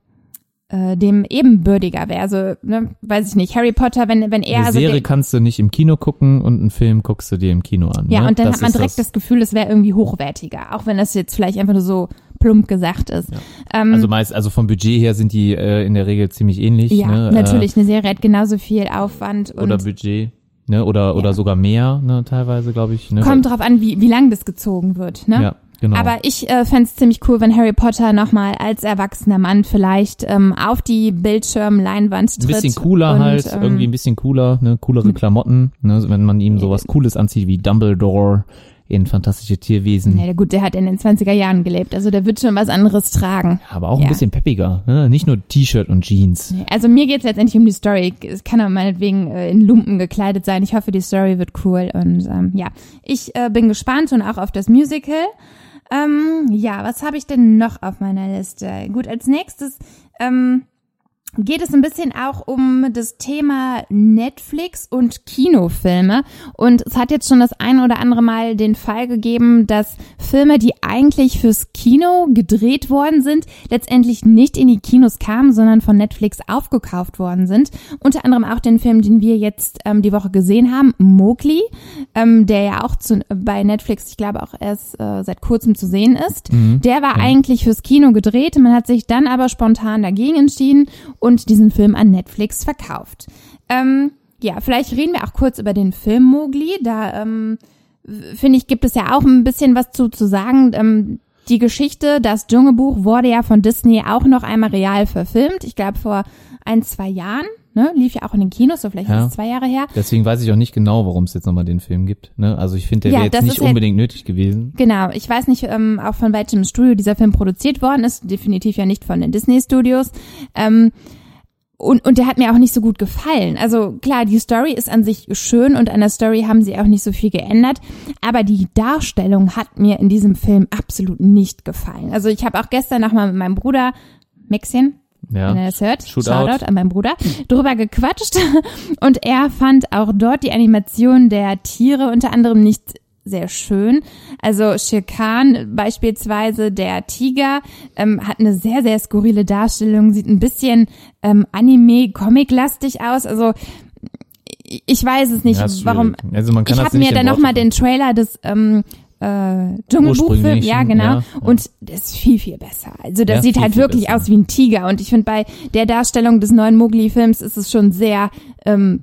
äh, dem ebenbürtiger wäre. Also, ne, weiß ich nicht, Harry Potter, wenn, wenn er Eine also Serie den, kannst du nicht im Kino gucken und einen Film guckst du dir im Kino an. Ja, ne? und dann das hat man direkt das, Gefühl, es wäre irgendwie hochwertiger, auch wenn das jetzt vielleicht einfach nur so plump gesagt ist. Ähm, Also meist, also vom Budget her sind die äh, in der Regel ziemlich ähnlich. ja, ne? natürlich, eine Serie hat genauso viel Aufwand Äh, oder und Budget, ne? Oder oder Ja. sogar mehr, ne? Teilweise, glaube ich. Ne? kommt drauf an, wie, wie lang das gezogen wird. Ne? Ja, genau. Aber ich äh, fände ziemlich cool, wenn Harry Potter nochmal als erwachsener Mann vielleicht ähm, auf die Bildschirmleinwand ein tritt. bisschen cooler und, halt, ähm, irgendwie ein bisschen cooler, ne? Coolere Klamotten, ne? Wenn man ihm sowas Cooles anzieht wie Dumbledore in Fantastische Tierwesen. Ja, gut, der hat in den 20er Jahren gelebt, also der wird schon was anderes tragen. Aber auch Ja. ein bisschen peppiger, ne? Nicht nur T-Shirt und Jeans. Also mir geht's letztendlich um die Story. Es kann auch meinetwegen äh, in Lumpen gekleidet sein. Ich hoffe, die Story wird cool. Und ähm, ja, ich äh, bin gespannt und auch auf das Musical. Ähm, ja, was habe ich denn noch auf meiner Liste? Gut, als nächstes ähm, geht es ein bisschen auch um das Thema Netflix und Kinofilme. Und es hat jetzt schon das ein oder andere Mal den Fall gegeben, dass Filme, die eigentlich fürs Kino gedreht worden sind, letztendlich nicht in die Kinos kamen, sondern von Netflix aufgekauft worden sind. Unter anderem auch den Film, den wir jetzt ähm, die Woche gesehen haben, Mowgli, ähm, der ja auch zu, bei Netflix, ich glaube auch erst äh, seit kurzem zu sehen ist. Der war eigentlich fürs Kino gedreht, man hat sich dann aber spontan dagegen entschieden und diesen Film an Netflix verkauft. Ähm, ja, vielleicht reden wir auch kurz über den Film Mowgli. Da ähm, finde ich, gibt es ja auch ein bisschen was zu, zu sagen. Ähm, die Geschichte, das Dschungelbuch, wurde ja von Disney auch noch einmal real verfilmt. Ich glaube vor ein, zwei Jahren. Ne? Lief ja auch in den Kinos, so vielleicht Ja. ist es zwei Jahre her. Deswegen weiß ich auch nicht genau, warum es jetzt nochmal den Film gibt. Ne? Also ich finde, der Ja, wäre jetzt nicht halt- unbedingt nötig gewesen. Genau, ich weiß nicht ähm, auch von welchem Studio dieser Film produziert worden ist, definitiv ja nicht von den Disney Studios. Ähm, und, und der hat mir auch nicht so gut gefallen. Also klar, die Story ist an sich schön und an der Story haben sie auch nicht so viel geändert, aber die Darstellung hat mir in diesem Film absolut nicht gefallen. Also ich habe auch gestern nochmal mit meinem Bruder Maxien, Ja. wenn er das hört, Shootout. Shoutout an meinen Bruder, drüber gequatscht *laughs* und er fand auch dort die Animation der Tiere unter anderem nicht sehr schön. Also Shere Khan beispielsweise, der Tiger, ähm, hat eine sehr, sehr skurrile Darstellung, sieht ein bisschen ähm, Anime-Comic-lastig aus. Also ich weiß es nicht, Ja, warum. Also man kann Ich habe mir dann nochmal den Trailer des ähm, äh, Dschungelbuchfilm, ja genau, ja, ja. und das ist viel, viel besser. Also das Ja, sieht viel, halt viel wirklich besser. aus wie ein Tiger und ich finde bei der Darstellung des neuen Mowgli-Films ist es schon sehr ähm,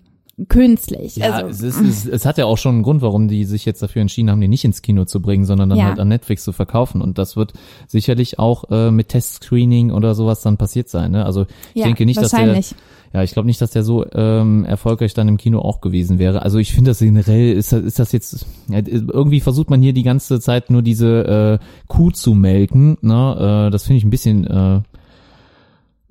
künstlich. Ja, also es, ist, es, es hat ja auch schon einen Grund, warum die sich jetzt dafür entschieden haben, den nicht ins Kino zu bringen, sondern dann Ja. halt an Netflix zu verkaufen. Und das wird sicherlich auch äh, mit Testscreening oder sowas dann passiert sein. Ne? Also ich ja, denke nicht, dass der. Ja, ich glaube nicht, dass der so ähm, erfolgreich dann im Kino auch gewesen wäre. Also ich finde das generell, ist das, ist das jetzt, ja, irgendwie versucht man hier die ganze Zeit nur diese äh, Kuh zu melken. Ne? Äh, das finde ich ein bisschen äh,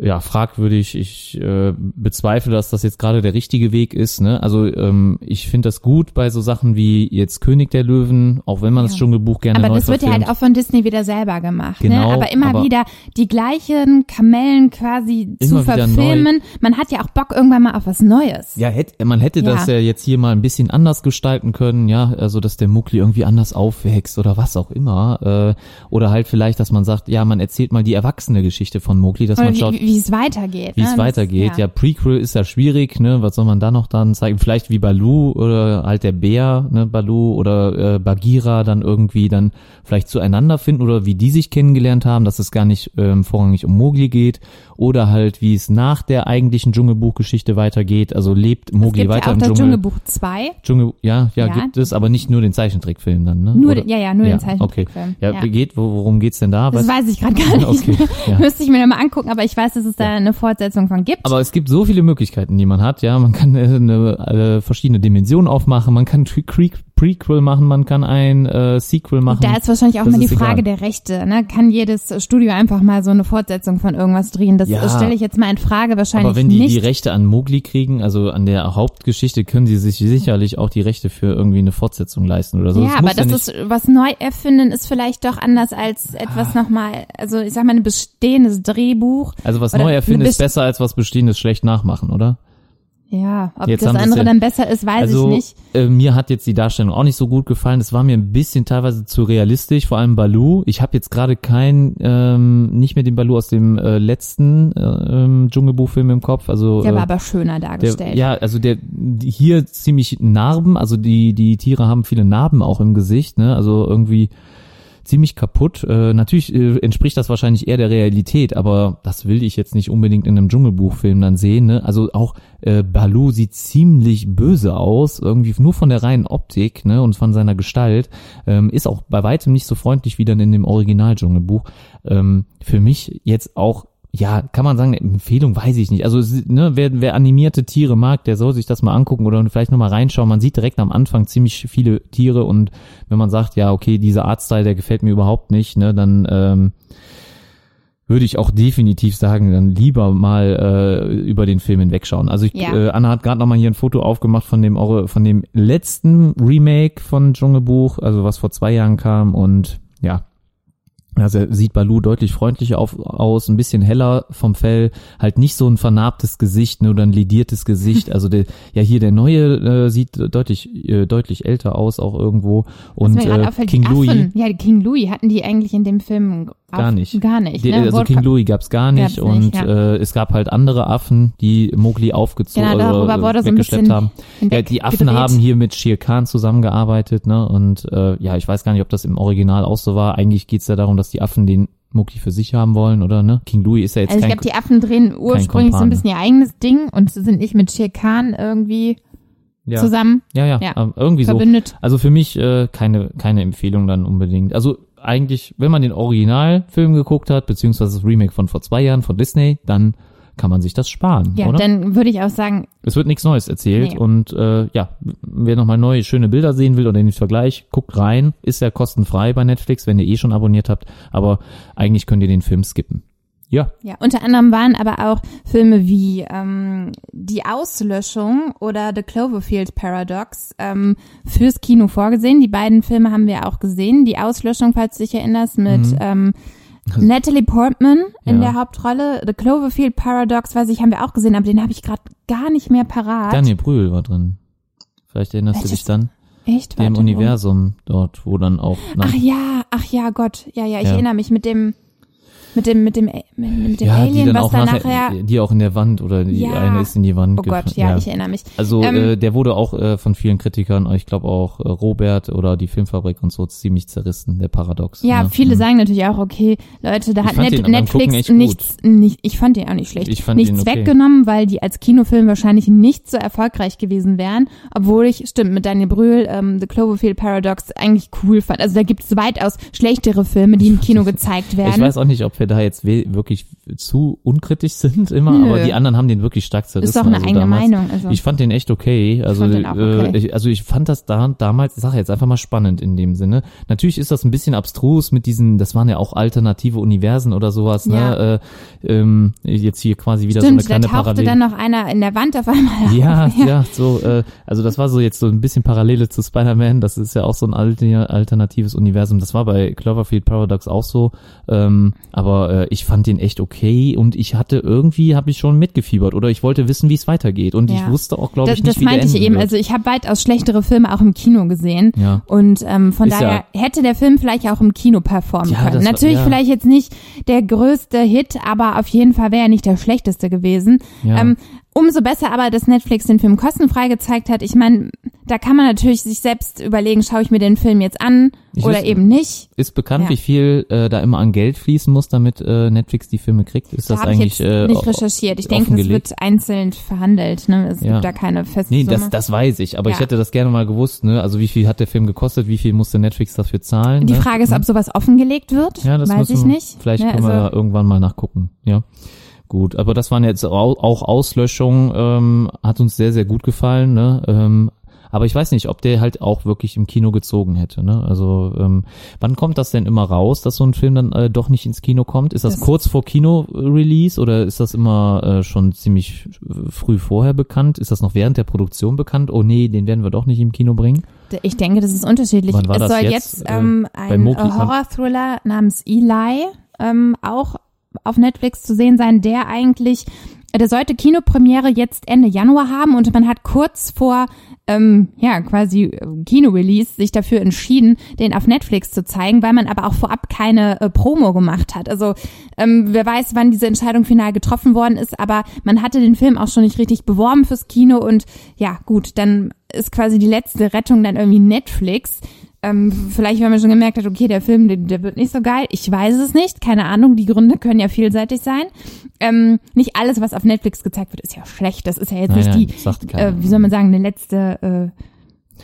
ja, fragwürdig. Ich äh, bezweifle, dass das jetzt gerade der richtige Weg ist. Ne? Also ähm, ich finde das gut bei so Sachen wie jetzt König der Löwen, auch wenn man das Dschungelbuch gerne Aber neu das wird ja halt auch von Disney wieder selber gemacht. Genau, ne? Aber immer aber- wieder die gleichen Kamellen quasi zu verfilmen. Man hat ja auch Bock irgendwann mal auf was Neues. Ja, hätte, man hätte das Ja. ja jetzt hier mal ein bisschen anders gestalten können, ja, also dass der Muckli irgendwie anders aufwächst oder was auch immer. Äh, oder halt vielleicht, dass man sagt, ja, man erzählt mal die erwachsene Geschichte von Muckli, dass Oder man wie, schaut, wie es weitergeht. wie ne? es weitergeht. Ja. Prequel ist ja schwierig, ne? Was soll man da noch dann zeigen? Vielleicht wie Balu oder halt der Bär, ne, Balu oder äh, Bagheera dann irgendwie dann vielleicht zueinander finden oder wie die sich kennengelernt haben, dass es gar nicht ähm, vorrangig um Mowgli geht oder halt wie es nach der eigentlichen Dschungelbuchgeschichte weitergeht. Also lebt gibt weiter ja auch im das Dschungel. Dschungelbuch 2. Dschungel, ja, ja, Ja. gibt es, aber nicht nur den Zeichentrickfilm dann, ne? Nur, Oder? ja, ja, nur ja, den Zeichentrickfilm. Okay. Ja, geht, wo- worum geht's denn da? Das Weißt- weiß ich gerade gar *laughs* nicht. Okay, ja. *laughs* Müsste ich mir noch mal angucken, aber ich weiß, dass es da eine Fortsetzung von gibt. Aber es gibt so viele Möglichkeiten, die man hat. Ja, man kann äh, eine, äh, verschiedene Dimensionen aufmachen, man kann Pre Prequel machen, man kann ein äh, Sequel machen. da ist wahrscheinlich auch Das mal die Frage egal. der Rechte. Ne? Kann jedes Studio einfach mal so eine Fortsetzung von irgendwas drehen? Das Ja. stelle ich jetzt mal in Frage. Wahrscheinlich Aber wenn die nicht. die Rechte an Mowgli kriegen, also an der Hauptgeschichte, können sie sich sicherlich auch die Rechte für irgendwie eine Fortsetzung leisten oder so. ja, aber muss das nicht- ist was neu erfinden ist vielleicht doch anders als etwas nochmal, also ich sag mal ein bestehendes Drehbuch. also was neu erfinden ist besser als was Bestehendes schlecht nachmachen, oder? Ja, ob Jetzt das andere ja- dann besser ist, weiß also ich nicht. Äh, mir hat jetzt die Darstellung auch nicht so gut gefallen. Es war mir ein bisschen teilweise zu realistisch, vor allem Baloo. Ich habe jetzt gerade kein, ähm, nicht mehr den Baloo aus dem äh, letzten äh, ähm, Dschungelbuchfilm im Kopf. Also Der äh, war aber schöner dargestellt. Der, ja, also der hier ziemlich Narben, also die die Tiere haben viele Narben auch im Gesicht, ne? Also irgendwie ziemlich kaputt. Äh, natürlich äh, entspricht das wahrscheinlich eher der Realität, aber das will ich jetzt nicht unbedingt in einem Dschungelbuchfilm dann sehen. Ne? Also auch äh, Baloo sieht ziemlich böse aus, irgendwie nur von der reinen Optik ne? und von seiner Gestalt. Ähm, ist auch bei weitem nicht so freundlich wie dann in dem Original-Dschungelbuch. Ähm, für mich jetzt auch ja, kann man sagen, eine Empfehlung weiß ich nicht. Also ne, wer, wer animierte Tiere mag, der soll sich das mal angucken oder vielleicht nochmal reinschauen. Man sieht direkt am Anfang ziemlich viele Tiere und wenn man sagt, ja, okay, dieser Artstyle, der gefällt mir überhaupt nicht, ne, dann ähm, würde ich auch definitiv sagen, dann lieber mal äh, über den Film hinwegschauen. Also ich, Ja. äh, Anna hat gerade nochmal hier ein Foto aufgemacht von dem von dem letzten Remake von Dschungelbuch, also was vor zwei Jahren kam und ja, also sieht Balu deutlich freundlicher auf, aus, ein bisschen heller vom Fell, halt nicht so ein vernarbtes Gesicht ne, oder ein lidiertes Gesicht. *laughs* Also der, ja hier der neue äh, sieht deutlich äh, deutlich älter aus auch irgendwo und äh, auffällt, King die Louis Affen, ja, die King Louis hatten die eigentlich in dem Film auf, Gar nicht. Gar nicht. Die, ne? also Wurde King Louis gab's gar nicht Gab's nicht, und ja. äh, es gab halt andere Affen, die Mowgli aufgezogen Genau, darüber äh, wurde so ein bisschen haben. Ja, die Affen gedreht. haben hier mit Shere Khan zusammengearbeitet, ne? Und äh, ja, ich weiß gar nicht, ob das im Original auch so war. Eigentlich geht's ja darum, dass die Affen den Mowgli für sich haben wollen, oder ne? King Louis ist ja jetzt Also ich kein glaube, die Affen drehen ursprünglich so ein bisschen ihr eigenes Ding und sind nicht mit Shere Khan irgendwie ja, zusammen ja, ja, ja, irgendwie so. verbündet. Also für mich äh, keine keine Empfehlung dann unbedingt. Also eigentlich, wenn man den Originalfilm geguckt hat, beziehungsweise das Remake von vor zwei Jahren von Disney, dann kann man sich das sparen, Ja, oder? dann würde ich auch sagen, Es wird nichts Neues erzählt Nee. und äh, ja, wer nochmal neue schöne Bilder sehen will oder den Vergleich, guckt rein. Ist ja kostenfrei bei Netflix, wenn ihr eh schon abonniert habt, aber eigentlich könnt ihr den Film skippen. Ja, ja, unter anderem waren aber auch Filme wie ähm, Die Auslöschung oder The Cloverfield Paradox ähm, fürs Kino vorgesehen. Die beiden Filme haben wir auch gesehen. Die Auslöschung, falls du dich erinnerst, mit Mhm. ähm, *laughs* Natalie Portman in Ja. der Hauptrolle. The Cloverfield Paradox, weiß ich, haben wir auch gesehen, aber den habe ich gerade gar nicht mehr parat. Daniel Brühl war drin. Vielleicht erinnerst du Welches? dich dann? Echt? Wo- Universum dort, wo dann auch Ach ja, ach ja, Gott. Ja, ja, ich Ja. erinnere mich mit dem, mit dem, mit dem, mit, dem ja, Alien, dann was auch da nachher, nachher. die auch in der Wand oder die Ja. eine ist in die Wand. Oh Gott, gef- ja, ich erinnere mich. Also Ähm, äh, der wurde auch äh, von vielen Kritikern, ich glaube auch äh, Robert oder die Filmfabrik und so ziemlich zerrissen, der Paradox. Ja, ne? viele Mhm. sagen natürlich auch, okay, Leute, da Ich hat Net Netflix nichts, nicht, ich fand den auch nicht schlecht, Ich fand nichts okay. weggenommen, weil die als Kinofilm wahrscheinlich nicht so erfolgreich gewesen wären, obwohl ich, stimmt, mit Daniel Brühl, ähm, The Cloverfield Paradox eigentlich cool fand. Also da gibt es weitaus schlechtere Filme, die im Kino gezeigt werden. Ich weiß auch nicht, ob wir da jetzt wirklich zu unkritisch *laughs* sind immer, Nö. aber die anderen haben den wirklich stark zerrissen. Ist doch eine also eigene damals. Meinung. Also. Ich fand den echt okay. Also, auch okay. Äh, ich, also ich fand das da damals, ich sage jetzt einfach mal spannend in dem Sinne. Natürlich ist das ein bisschen abstrus mit diesen, das waren ja auch alternative Universen oder sowas, Ja. ne? Äh, ähm, jetzt hier quasi wieder Stimmt, so eine kleine tauchte Parallele. dann noch einer in der Wand auf einmal Ja, *laughs* auf. ja, so, äh, also das war so jetzt so ein bisschen Parallele zu Spider-Man, das ist ja auch so ein alter, alternatives Universum, das war bei Cloverfield Paradox auch so, ähm, aber äh, ich fand den echt okay und ich hatte irgendwie, habe ich schon mitgefiebert oder ich wollte wissen, wie es weitergeht und ich Ja. wusste auch, glaube ich, nicht, das wie meinte ich eben. wird. Also ich habe weitaus schlechtere Filme auch im Kino gesehen. Ja. Und ähm, von Ist daher hätte der Film vielleicht auch im Kino performen Ja, können. war- Natürlich ja. vielleicht jetzt nicht der größte Hit, aber auf jeden Fall wäre er nicht der schlechteste gewesen. Ja. Ähm, umso besser aber, dass Netflix den Film kostenfrei gezeigt hat. Ich meine, da kann man natürlich sich selbst überlegen, schaue ich mir den Film jetzt an Ich oder wüsste- eben nicht. Ist bekannt, Ja. wie viel äh, da immer an Geld fließen muss, damit äh, Netflix die Filme kriegt? Ist Da das habe ich eigentlich jetzt äh, nicht recherchiert. Ich denke, es wird einzeln verhandelt. Ne? Es Ja. gibt da keine feste Nee, das, das weiß ich, aber Ja. ich hätte das gerne mal gewusst, ne? Also wie viel hat der Film gekostet, wie viel musste Netflix dafür zahlen? Die ne? Frage ist, ob sowas offengelegt wird. Ja, das Weiß ich nicht. Vielleicht Ne, können wir also- da irgendwann mal nachgucken, ja. Gut, aber das waren jetzt au- auch Auslöschungen, ähm, hat uns sehr, sehr gut gefallen, ne? Ähm, aber ich weiß nicht, ob der halt auch wirklich im Kino gezogen hätte, ne? Also, ähm, wann kommt das denn immer raus, dass so ein Film dann äh, doch nicht ins Kino kommt? Ist das, Das- kurz vor Kino-Release oder ist das immer äh, schon ziemlich äh, früh vorher bekannt? Ist das noch während der Produktion bekannt? Oh nee, den werden wir doch nicht im Kino bringen. Ich denke, das ist unterschiedlich. Wann war es das soll jetzt? jetzt, Äh, ähm, bei ein äh, Horror-Thriller namens Eli ähm, auch auf Netflix zu sehen sein, der eigentlich, äh, der sollte Kinopremiere jetzt Ende Januar haben und man hat kurz vor ähm, ja quasi äh, Kino-Release sich dafür entschieden, den auf Netflix zu zeigen, weil man aber auch vorab keine äh, Promo gemacht hat. Also ähm, wer weiß, wann diese Entscheidung final getroffen worden ist, aber man hatte den Film auch schon nicht richtig beworben fürs Kino und ja gut, dann ist quasi die letzte Rettung dann irgendwie Netflix. Ähm, vielleicht, weil man schon gemerkt hat, okay, der Film, der, der wird nicht so geil. Ich weiß es nicht, keine Ahnung. Die Gründe können ja vielseitig sein. Ähm, nicht alles, was auf Netflix gezeigt wird, ist ja schlecht. Das ist ja jetzt Nein, nicht nein, die, äh, wie soll man sagen, eine letzte, äh,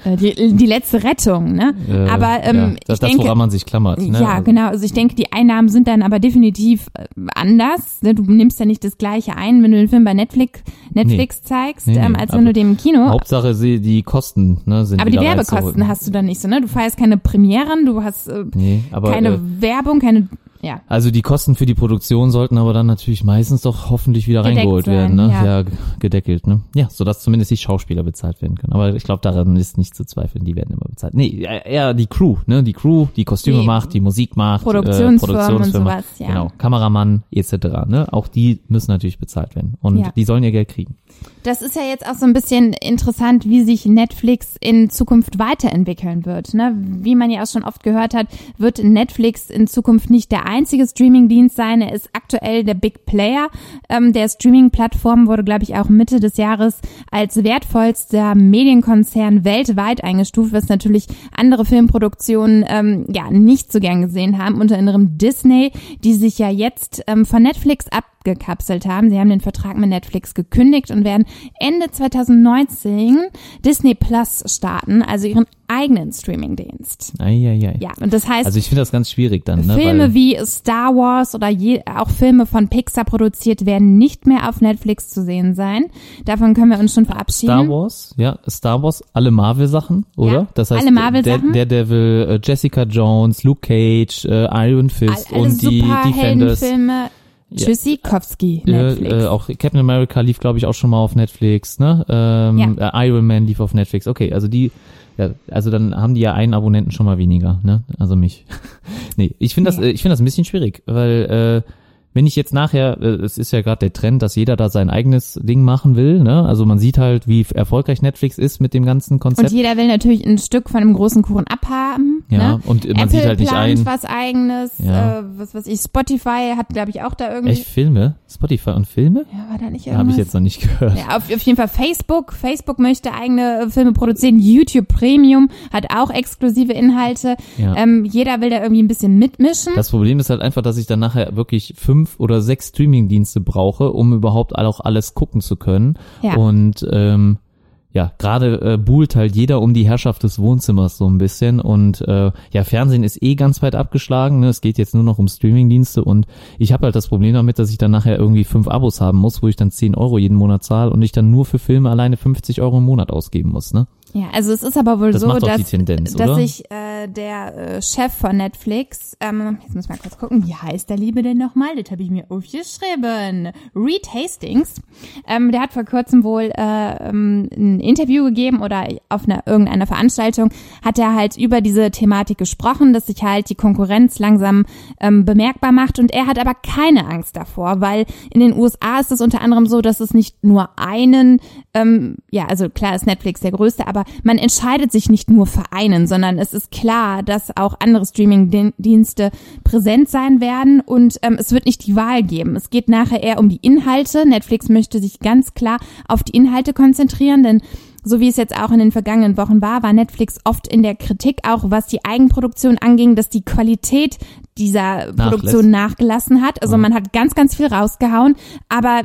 die, die letzte Rettung. Ne? Äh, aber ähm, ja, ich das, das, denke, woran man sich klammert. Ne? ja, genau. Also ich denke, die Einnahmen sind dann aber definitiv äh, anders. ne? Du nimmst ja nicht das gleiche ein, wenn du den Film bei Netflix, Netflix zeigst, Nee, nee, ähm, als wenn du den im Kino. Hauptsache sie, die Kosten ne, sind aber die Werbekosten hast du dann nicht so, ne? Du feierst keine Premieren, du hast äh, Nee, aber keine äh, Werbung, keine, ja. also die Kosten für die Produktion sollten aber dann natürlich meistens doch hoffentlich wieder Gedeckt reingeholt sein, werden, ne? ja. g- gedeckelt, ne? Ja, sodass zumindest die Schauspieler bezahlt werden können. Aber ich glaube, daran ist nicht zu zweifeln, die werden immer bezahlt. Nee, eher eher die Crew, ne? Die Crew, die Kostüme Die macht, die Musik macht, Produktionsfirmen äh, Produktionsfirma, und sowas, ja. genau, Kameramann etc. Ne? Auch die müssen natürlich bezahlt werden und Ja. die sollen ihr Geld kriegen. Das ist ja jetzt auch so ein bisschen interessant, wie sich Netflix in Zukunft weiterentwickeln wird. Ne? Wie man ja auch schon oft gehört hat, wird Netflix in Zukunft nicht der einzige Streamingdienst sein. Er ist aktuell der Big Player. Ähm, der Streaming-Plattform wurde, glaube ich, auch Mitte des Jahres als wertvollster Medienkonzern weltweit eingestuft, was natürlich andere Filmproduktionen ähm, ja nicht so gern gesehen haben. Unter anderem Disney, die sich ja jetzt ähm, von Netflix abgekapselt haben. Sie haben den Vertrag mit Netflix gekündigt und werden Ende 2019 Disney Plus starten, also ihren eigenen Streamingdienst. Eieiei. Ja, und das heißt, Also ich finde das ganz schwierig dann, ne? Filme Weil, wie Star Wars oder je, auch Filme von Pixar produziert werden nicht mehr auf Netflix zu sehen sein. Davon können wir uns schon verabschieden. Star Wars, ja, Star Wars, alle Marvel-Sachen, oder? Ja, das heißt, alle Marvel-Sachen. Der, der Devil, äh, Jessica Jones, Luke Cage, äh, Iron Fist All, und die Defenders. Superheldenfilme. Ja. Tschüssikowski, Äh, Netflix. äh, auch Captain America lief, glaube ich, auch schon mal auf Netflix, ne? Ähm, äh, Iron Man lief auf Netflix. Okay, also die, ja, also dann haben die ja einen Abonnenten schon mal weniger, ne? Also mich. *laughs* nee, ich finde das, Ja. äh, ich finde das ein bisschen schwierig, weil äh, wenn ich jetzt nachher, äh, es ist ja gerade der Trend, dass jeder da sein eigenes Ding machen will, ne? Also man sieht halt, wie erfolgreich Netflix ist mit dem ganzen Konzept. Und jeder will natürlich ein Stück von einem großen Kuchen abhaben. Ja, ne? und man Apple sieht halt nicht ein. was eigenes. Ja. Äh, was weiß ich, Spotify hat, glaube ich, auch da irgendwie. Echt Filme? Spotify und Filme? Ja, war da nicht Habe irgendwas? ich jetzt noch nicht gehört. Ja, auf, auf jeden Fall Facebook. Facebook möchte eigene äh, Filme produzieren. YouTube Premium hat auch exklusive Inhalte. Ja. Ähm, jeder will da irgendwie ein bisschen mitmischen. Das Problem ist halt einfach, dass ich dann nachher wirklich fünf oder sechs Streaming-Dienste brauche, um überhaupt auch alles gucken zu können. Ja. Und ähm, ja, gerade äh, buhlt halt jeder um die Herrschaft des Wohnzimmers so ein bisschen und äh, ja, Fernsehen ist eh ganz weit abgeschlagen, ne? es geht jetzt nur noch um Streamingdienste und ich habe halt das Problem damit, dass ich dann nachher irgendwie fünf Abos haben muss, wo ich dann 10 Euro jeden Monat zahle und ich dann nur für Filme alleine 50 Euro im Monat ausgeben muss, ne? Ja, also es ist aber wohl Das so, dass, dass oder? sich äh, der äh, Chef von Netflix, ähm, jetzt muss ich mal kurz gucken, wie heißt der Liebe denn nochmal? Das habe ich mir aufgeschrieben. Reed Hastings. Ähm, der hat vor kurzem wohl äh, ähm, ein Interview gegeben oder auf einer irgendeiner Veranstaltung hat er halt über diese Thematik gesprochen, dass sich halt die Konkurrenz langsam ähm, bemerkbar macht und er hat aber keine Angst davor, weil in den USA ist es unter anderem so, dass es nicht nur einen, ähm, ja, also klar ist Netflix der größte, aber man entscheidet sich nicht nur für einen, sondern es ist klar, dass auch andere Streaming-Dienste präsent sein werden und ähm, es wird nicht die Wahl geben. Es geht nachher eher um die Inhalte. Netflix möchte sich ganz klar auf die Inhalte konzentrieren, denn so wie es jetzt auch in den vergangenen Wochen war, war Netflix oft in der Kritik, auch was die Eigenproduktion anging, dass die Qualität dieser Produktion nachgelassen hat. Also man hat ganz, ganz viel rausgehauen, aber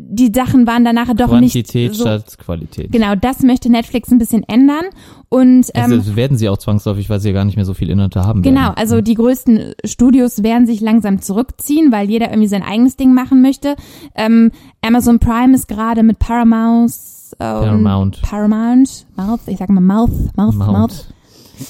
die Sachen waren dann nachher doch Quantität nicht so. statt Qualität. Genau, das möchte Netflix ein bisschen ändern. Und ähm, Also werden sie auch zwangsläufig, weil sie ja gar nicht mehr so viel Inhalte haben Genau, werden. also die größten Studios werden sich langsam zurückziehen, weil jeder irgendwie sein eigenes Ding machen möchte. Ähm, Amazon Prime ist gerade mit Paramount, äh, Paramount. Paramount, Mouth, ich sag mal Mouth, Mouth, Mouth, Mount.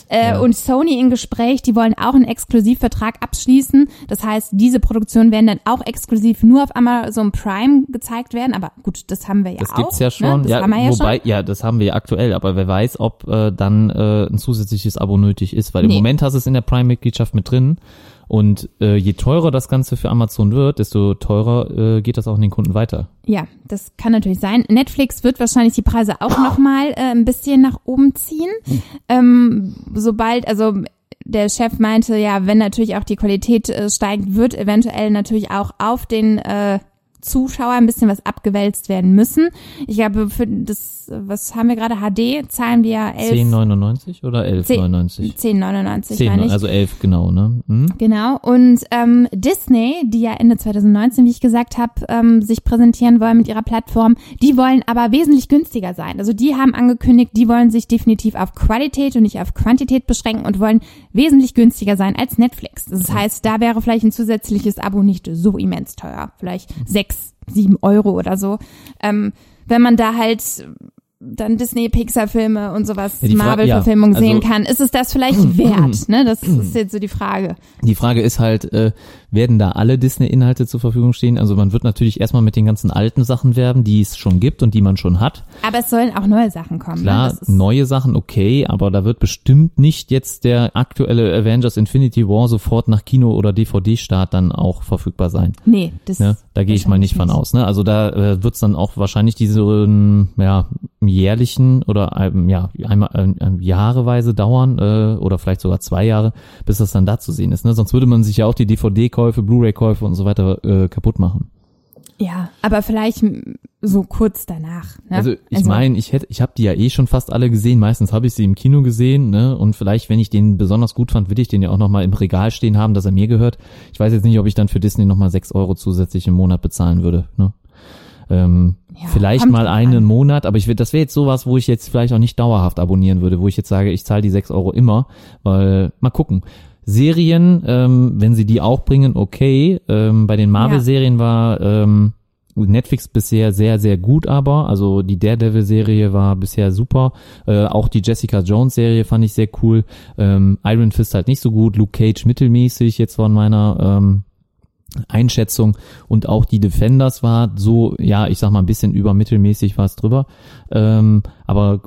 Äh, Ja. und Sony in Gespräch, die wollen auch einen Exklusivvertrag abschließen. Das heißt, diese Produktionen werden dann auch exklusiv nur auf Amazon Prime gezeigt werden. Aber gut, das haben wir ja Das auch. gibt's ja Ne? schon. Das Ja, haben wir ja wobei, schon. ja, das haben wir ja aktuell, aber wer weiß, ob äh, dann äh, ein zusätzliches Abo nötig ist, weil im Nee. Moment hast du es in der Prime-Mitgliedschaft mit drin. Und äh, je teurer das Ganze für Amazon wird, desto teurer äh, geht das auch an den Kunden weiter. Ja, das kann natürlich sein. Netflix wird wahrscheinlich die Preise auch nochmal äh, ein bisschen nach oben ziehen. Ähm, sobald, also der Chef meinte, ja, wenn natürlich auch die Qualität äh, steigt, wird eventuell natürlich auch auf den äh, Zuschauer ein bisschen was abgewälzt werden müssen. Ich glaube, für das, was haben wir gerade, HD, zahlen wir 11, 10,99 oder 11,99? 10,99 10, meine ich. also 11 genau, ne? Hm? Genau. Und ähm, Disney, die ja Ende 2019, wie ich gesagt habe, ähm, sich präsentieren wollen mit ihrer Plattform, die wollen aber wesentlich günstiger sein. Also die haben angekündigt, die wollen sich definitiv auf Qualität und nicht auf Quantität beschränken und wollen wesentlich günstiger sein als Netflix. Das heißt, da wäre vielleicht ein zusätzliches Abo nicht so immens teuer. Vielleicht sechs, sieben Euro oder so. Ähm, wenn man da halt dann Disney-Pixar-Filme und sowas, Ja, Marvel-Verfilmung ja, also- sehen kann, ist es das vielleicht wert? *clears throat* Ne? Das ist jetzt so die Frage. Die Frage ist halt, äh, werden da alle Disney-Inhalte zur Verfügung stehen? Also man wird natürlich erstmal mit den ganzen alten Sachen werben, die es schon gibt und die man schon hat. Aber es sollen auch neue Sachen kommen. Klar, ne? das ist, neue Sachen okay, aber da wird bestimmt nicht jetzt der aktuelle Avengers Infinity War sofort nach Kino- oder DVD-Start dann auch verfügbar sein. Nee, das Ne? Da gehe ich mal nicht von aus. Ne? Also da äh, wird es dann auch wahrscheinlich diese ähm, ja, jährlichen oder ähm, ja einmal ähm, ähm, jahreweise dauern äh, oder vielleicht sogar zwei Jahre, bis das dann da zu sehen ist. Ne? Sonst würde man sich ja auch die DVD-Käufe, Blu-ray-Käufe und so weiter äh, kaputt machen. Ja, aber vielleicht so kurz danach. Ne? Also ich meine, ich hätte, ich habe die ja eh schon fast alle gesehen. Meistens habe ich sie im Kino gesehen, ne? Und vielleicht, wenn ich den besonders gut fand, will ich den ja auch noch mal im Regal stehen haben, dass er mir gehört. Ich weiß jetzt nicht, ob ich dann für Disney noch mal sechs Euro zusätzlich im Monat bezahlen würde. Ne? Ähm, Ja, vielleicht mal einen an. Monat, aber ich will, das wäre jetzt sowas, wo ich jetzt vielleicht auch nicht dauerhaft abonnieren würde, wo ich jetzt sage, ich zahle die sechs Euro immer, weil mal gucken. Serien, ähm, wenn sie die auch bringen, okay. Ähm, bei den Marvel-Serien war ähm, Netflix bisher sehr, sehr gut aber. Also die Daredevil-Serie war bisher super. Äh, auch die Jessica Jones-Serie fand ich sehr cool. Ähm, Iron Fist halt nicht so gut. Luke Cage mittelmäßig jetzt von meiner ähm, Einschätzung. Und auch die Defenders war so, ja, ich sag mal ein bisschen übermittelmäßig war es drüber. Ähm, aber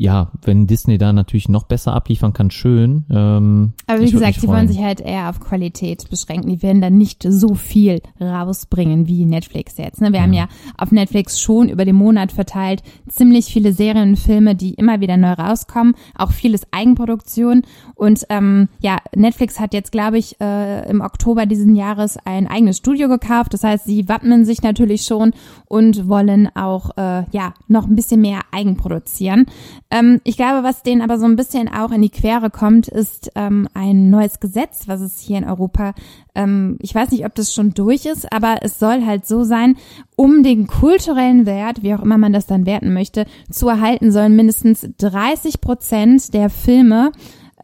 ja, wenn Disney da natürlich noch besser abliefern kann, schön. Ähm, Aber wie gesagt, sie freuen. wollen sich halt eher auf Qualität beschränken. Die werden dann nicht so viel rausbringen wie Netflix jetzt. Ne? Wir haben ja auf Netflix schon über den Monat verteilt ziemlich viele Serien und Filme, die immer wieder neu rauskommen. Auch vieles Eigenproduktion. Und ähm, ja, Netflix hat jetzt, glaube ich, äh, im Oktober diesen Jahres ein eigenes Studio gekauft. Das heißt, sie wappnen sich natürlich schon und wollen auch äh, ja noch ein bisschen mehr Eigenproduzieren. Ähm, ich glaube, was denen aber so ein bisschen auch in die Quere kommt, ist ähm, ein neues Gesetz, was es hier in Europa, ähm, ich weiß nicht, ob das schon durch ist, aber es soll halt so sein, um den kulturellen Wert, wie auch immer man das dann werten möchte, zu erhalten, sollen mindestens 30 Prozent der Filme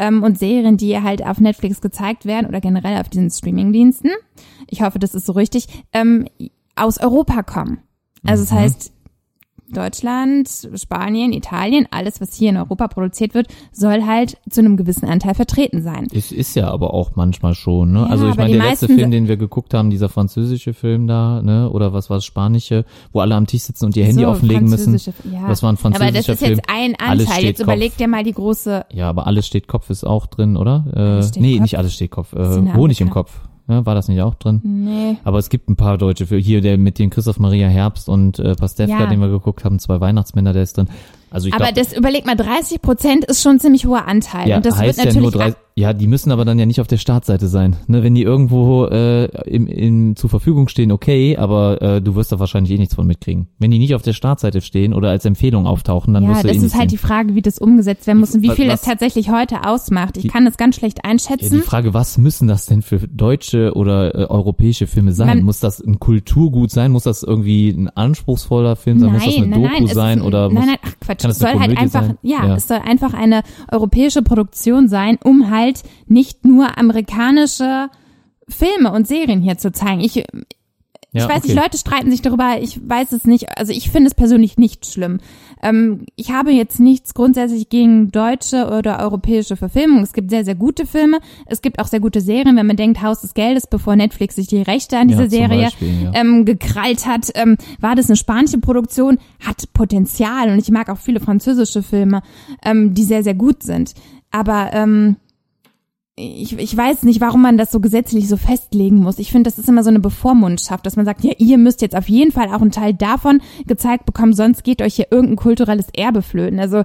ähm, und Serien, die halt auf Netflix gezeigt werden oder generell auf diesen Streamingdiensten, ich hoffe, das ist so richtig, ähm, aus Europa kommen. Also das Mhm. heißt, Deutschland, Spanien, Italien, alles, was hier in Europa produziert wird, soll halt zu einem gewissen Anteil vertreten sein. Es ist ja aber auch manchmal schon, ne? Ja, also ich meine, der letzte Film, den wir geguckt haben, dieser französische Film da, ne? Oder was war das, spanische, wo alle am Tisch sitzen und ihr Handy So, offenlegen müssen. Ja. Das war ein französischer Aber das ist Film. jetzt ein Anteil. Jetzt Kopf. überleg dir mal die große, Ja, aber alles steht Kopf ist auch drin, oder? Äh, nee, Kopf? nicht alles steht Kopf. Äh, Honig im. Kopf. Ne? War das nicht auch drin? nee. Aber es gibt ein paar deutsche Filme. Hier der mit den Christoph Maria Herbst und äh, Pastewka, Ja. den wir geguckt haben, zwei Weihnachtsmänner, der ist drin. Also ich Aber glaube, das, überleg mal, 30 Prozent ist schon ein ziemlich hoher Anteil. ja, und das heißt wird ja natürlich nur drei, ja, die müssen aber dann ja nicht auf der Startseite sein. Ne, wenn die irgendwo äh, im, im, zur Verfügung stehen, okay, aber äh, du wirst da wahrscheinlich eh nichts von mitkriegen. Wenn die nicht auf der Startseite stehen oder als Empfehlung auftauchen, dann Ja, wirst du das eh ist halt sehen. die Frage, wie das umgesetzt werden muss und wie Was- viel das tatsächlich heute ausmacht. Ich Die- kann das ganz schlecht Ja, einschätzen. die Frage, was müssen das denn für deutsche oder äh, europäische Filme sein? Man- muss das ein Kulturgut sein? Muss das irgendwie ein anspruchsvoller Film sein? muss das eine nein, Doku nein, sein? ist, oder nein, muss, nein, ach Quatsch, kann es soll halt einfach, sein? ja, Ja. es soll einfach eine europäische Produktion sein, um halt nicht nur amerikanische Filme und Serien hier zu zeigen. Ich, ich ja, weiß okay. nicht, Leute streiten sich darüber, ich weiß es nicht, also ich finde es persönlich nicht schlimm. Ähm, ich habe jetzt nichts grundsätzlich gegen deutsche oder europäische Verfilmungen. Es gibt sehr, sehr gute Filme, es gibt auch sehr gute Serien, wenn man denkt, Haus des Geldes, bevor Netflix sich die Rechte an diese Ja, Serie Beispiel, ja. ähm, gekrallt hat, ähm, war das eine spanische Produktion, hat Potenzial und ich mag auch viele französische Filme, ähm, die sehr, sehr gut sind. Aber ähm, ich, ich weiß nicht, warum man das so gesetzlich so festlegen muss. Ich finde, das ist immer so eine Bevormundschaft, dass man sagt, ja, ihr müsst jetzt auf jeden Fall auch einen Teil davon gezeigt bekommen, sonst geht euch hier irgendein kulturelles Erbe flöten. Also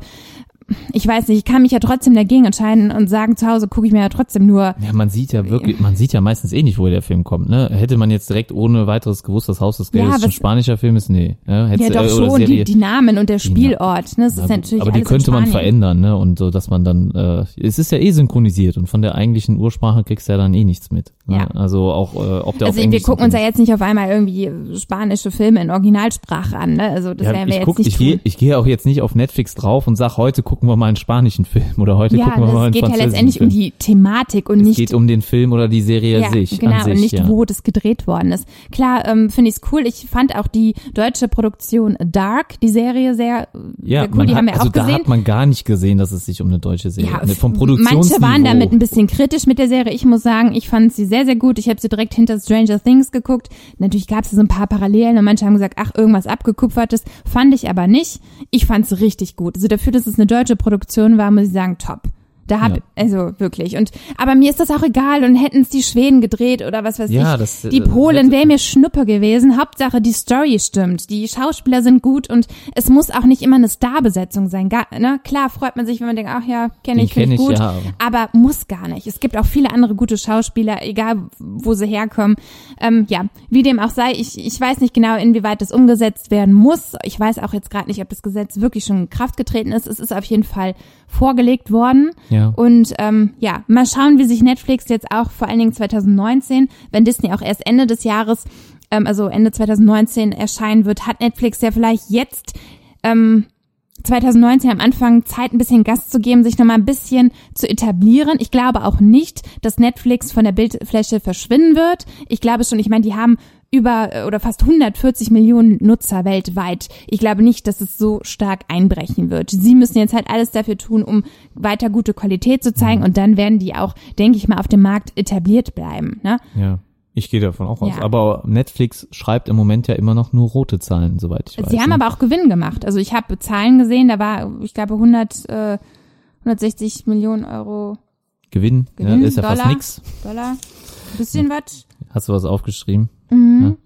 ich weiß nicht, ich kann mich ja trotzdem dagegen entscheiden und sagen, zu Hause gucke ich mir ja trotzdem nur Ja, man sieht ja wirklich, man sieht ja meistens eh nicht, woher der Film kommt, ne? Hätte man jetzt direkt ohne weiteres gewusst, das Haus des Geldes Ja, ein spanischer Film ist, nee. Ja, ja hättest, doch äh, schon die, Serie. die Namen und der Spielort. Ne? Das ist Ja, natürlich aber die könnte man verändern, ne? Und so, dass man dann, äh, es ist ja eh synchronisiert und von der eigentlichen Ursprache kriegst du ja dann eh nichts mit. Ne? Ja. Also auch, äh, ob der Also wir gucken uns ja jetzt nicht auf einmal irgendwie spanische Filme in Originalsprache an, ne? Also das Ja, werden wir ich jetzt guck, nicht ich gehe, ich gehe auch jetzt nicht auf Netflix drauf und sag, heute gucken wir mal einen spanischen Film oder heute ja, gucken wir mal es einen geht ja letztendlich Film. um die Thematik und es nicht geht um den Film oder die Serie ja, sich, genau, sich, und nicht, ja. wo das gedreht worden ist. Klar, ähm, finde ich es cool. Ich fand auch die deutsche Produktion Dark, die Serie, sehr, Ja, sehr cool. Die hat, haben wir also auch da gesehen. hat man gar nicht gesehen, dass es sich um eine deutsche Serie Ja, handelt. Vom f- Produktionsniveau. Manche waren damit ein bisschen kritisch mit der Serie. Ich muss sagen, ich fand sie sehr, sehr gut. Ich habe sie direkt hinter Stranger Things geguckt. Natürlich gab es so ein paar Parallelen und manche haben gesagt, ach, irgendwas abgekupfertes. Fand ich aber nicht. Ich fand es richtig gut. Also dafür, dass es eine deutsche Produktion war, muss ich sagen, top. Da hab, Ja. also wirklich. Und aber mir ist das auch egal und hätten es die Schweden gedreht oder was weiß Ja, ich. das, äh, die Polen hätte- wäre mir Schnuppe gewesen. Hauptsache die Story stimmt. Die Schauspieler sind gut und es muss auch nicht immer eine Starbesetzung sein. Gar, ne? Klar freut man sich, wenn man denkt, ach ja, kenne ich, finde kenn ich ich, gut. ja, aber muss gar nicht. Es gibt auch viele andere gute Schauspieler, egal wo sie herkommen. Ähm, ja, wie dem auch sei, ich, ich weiß nicht genau, inwieweit das umgesetzt werden muss. Ich weiß auch jetzt gerade nicht, ob das Gesetz wirklich schon in Kraft getreten ist. Es ist auf jeden Fall vorgelegt worden. Ja. Und ähm, ja, mal schauen, wie sich Netflix jetzt auch vor allen Dingen 2019, wenn Disney auch erst Ende des Jahres, ähm, also Ende 2019 erscheinen wird, hat Netflix ja vielleicht jetzt ähm, 2019 am Anfang Zeit, ein bisschen Gas zu geben, sich nochmal ein bisschen zu etablieren. Ich glaube auch nicht, dass Netflix von der Bildfläche verschwinden wird. Ich glaube schon, ich meine, die haben über äh, oder fast 140 Millionen Nutzer weltweit. Ich glaube nicht, dass es so stark einbrechen wird. Sie müssen jetzt halt alles dafür tun, um weiter gute Qualität zu zeigen und dann werden die auch, denke ich mal, auf dem Markt etabliert bleiben. Ne? Ja. Ich gehe davon auch aus. Ja. Aber Netflix schreibt im Moment ja immer noch nur rote Zahlen, soweit ich weiß. Sie haben ne? aber auch Gewinn gemacht. Also ich habe Zahlen gesehen, da war, ich glaube, 100, äh, 160 Millionen Euro Gewinn, Gewinn, ja, ist ja fast Dollar. nix. Dollar. Ein bisschen was. Hast du was aufgeschrieben? Ja,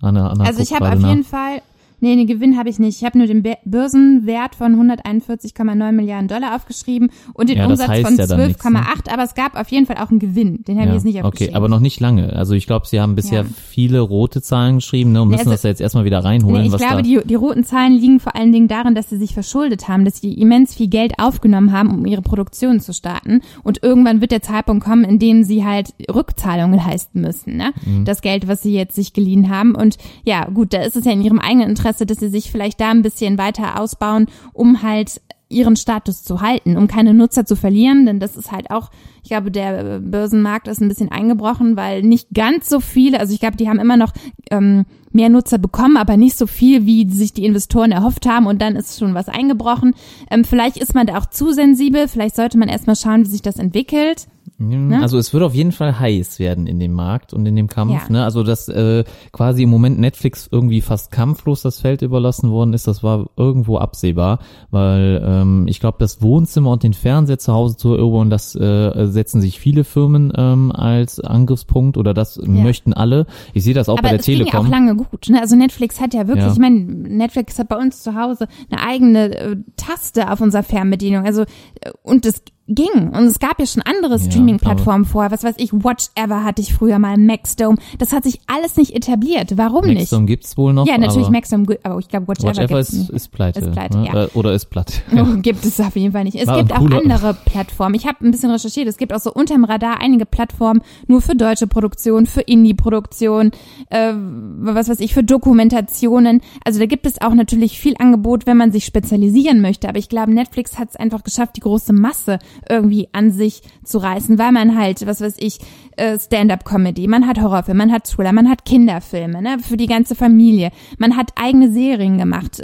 Anna, Anna Also ich habe auf nach. jeden Fall Nee, den Gewinn habe ich nicht. Ich habe nur den Börsenwert von 141,9 Milliarden Dollar aufgeschrieben und den Ja, Umsatz von ja dann nichts, 12,8, ne? aber es gab auf jeden Fall auch einen Gewinn. Den habe ich jetzt nicht okay, aufgeschrieben. aber noch nicht lange. Also ich glaube, sie haben bisher Ja. viele rote Zahlen geschrieben ne, und müssen also- das ja jetzt erstmal wieder reinholen. Nee, ich glaube, die, die roten Zahlen liegen vor allen Dingen darin, dass sie sich verschuldet haben, dass sie immens viel Geld aufgenommen haben, um ihre Produktion zu starten. Und irgendwann wird der Zeitpunkt kommen, in dem sie halt Rückzahlungen leisten müssen. Ne? Mhm. Das Geld, was sie jetzt sich geliehen haben. Und ja, gut, da ist es ja in ihrem eigenen Interesse, dass sie sich vielleicht da ein bisschen weiter ausbauen, um halt ihren Status zu halten, um keine Nutzer zu verlieren, denn das ist halt auch, ich glaube, der Börsenmarkt ist ein bisschen eingebrochen, weil nicht ganz so viele, also ich glaube, die haben immer noch ähm, mehr Nutzer bekommen, aber nicht so viel, wie sich die Investoren erhofft haben und dann ist schon was eingebrochen. Ähm, vielleicht ist man da auch zu sensibel, vielleicht sollte man erstmal schauen, wie sich das entwickelt. Mhm, Also es wird auf jeden Fall heiß werden in dem Markt und in dem Kampf. Ja. Ne? Also dass äh, quasi im Moment Netflix irgendwie fast kampflos das Feld überlassen worden ist, das war irgendwo absehbar, weil ähm, ich glaube, das Wohnzimmer und den Fernseher zu Hause zu erobern, das äh, setzen sich viele Firmen ähm, als Angriffspunkt oder das möchten alle. Ich sehe das auch aber bei der es ging ja Telekom. auch lange gut. Ne? Also Netflix hat ja wirklich, Ja. ich meine, Netflix hat bei uns zu Hause eine eigene äh, Taste auf unserer Fernbedienung. Also äh, und es ging. Und es gab ja schon andere Streaming-Plattformen vorher. Was weiß ich, Watch Ever hatte ich früher mal, Maxdome. Das hat sich alles nicht etabliert. Warum nicht? Maxdome gibt's wohl noch. Ja, natürlich Maxdome, aber ich glaube Watch, Watch Ever Ever gibt's ist, nicht. ist pleite. Ist pleite, ne? ja. Äh, Oder ist platt. *laughs* Oh, gibt es auf jeden Fall nicht. Es *laughs* War gibt auch andere Plattformen. Ich habe ein bisschen recherchiert. Es gibt auch so unterm Radar einige Plattformen nur für deutsche Produktion, für Indie-Produktion, äh, was weiß ich, für Dokumentationen. Also da gibt es auch natürlich viel Angebot, wenn man sich spezialisieren möchte. Aber ich glaube, Netflix hat es einfach geschafft, die große Masse irgendwie an sich zu reißen, weil man halt, was weiß ich, äh, Stand-up-Comedy, man hat Horrorfilme, man hat Thriller, man hat Kinderfilme, ne, für die ganze Familie. Man hat eigene Serien gemacht.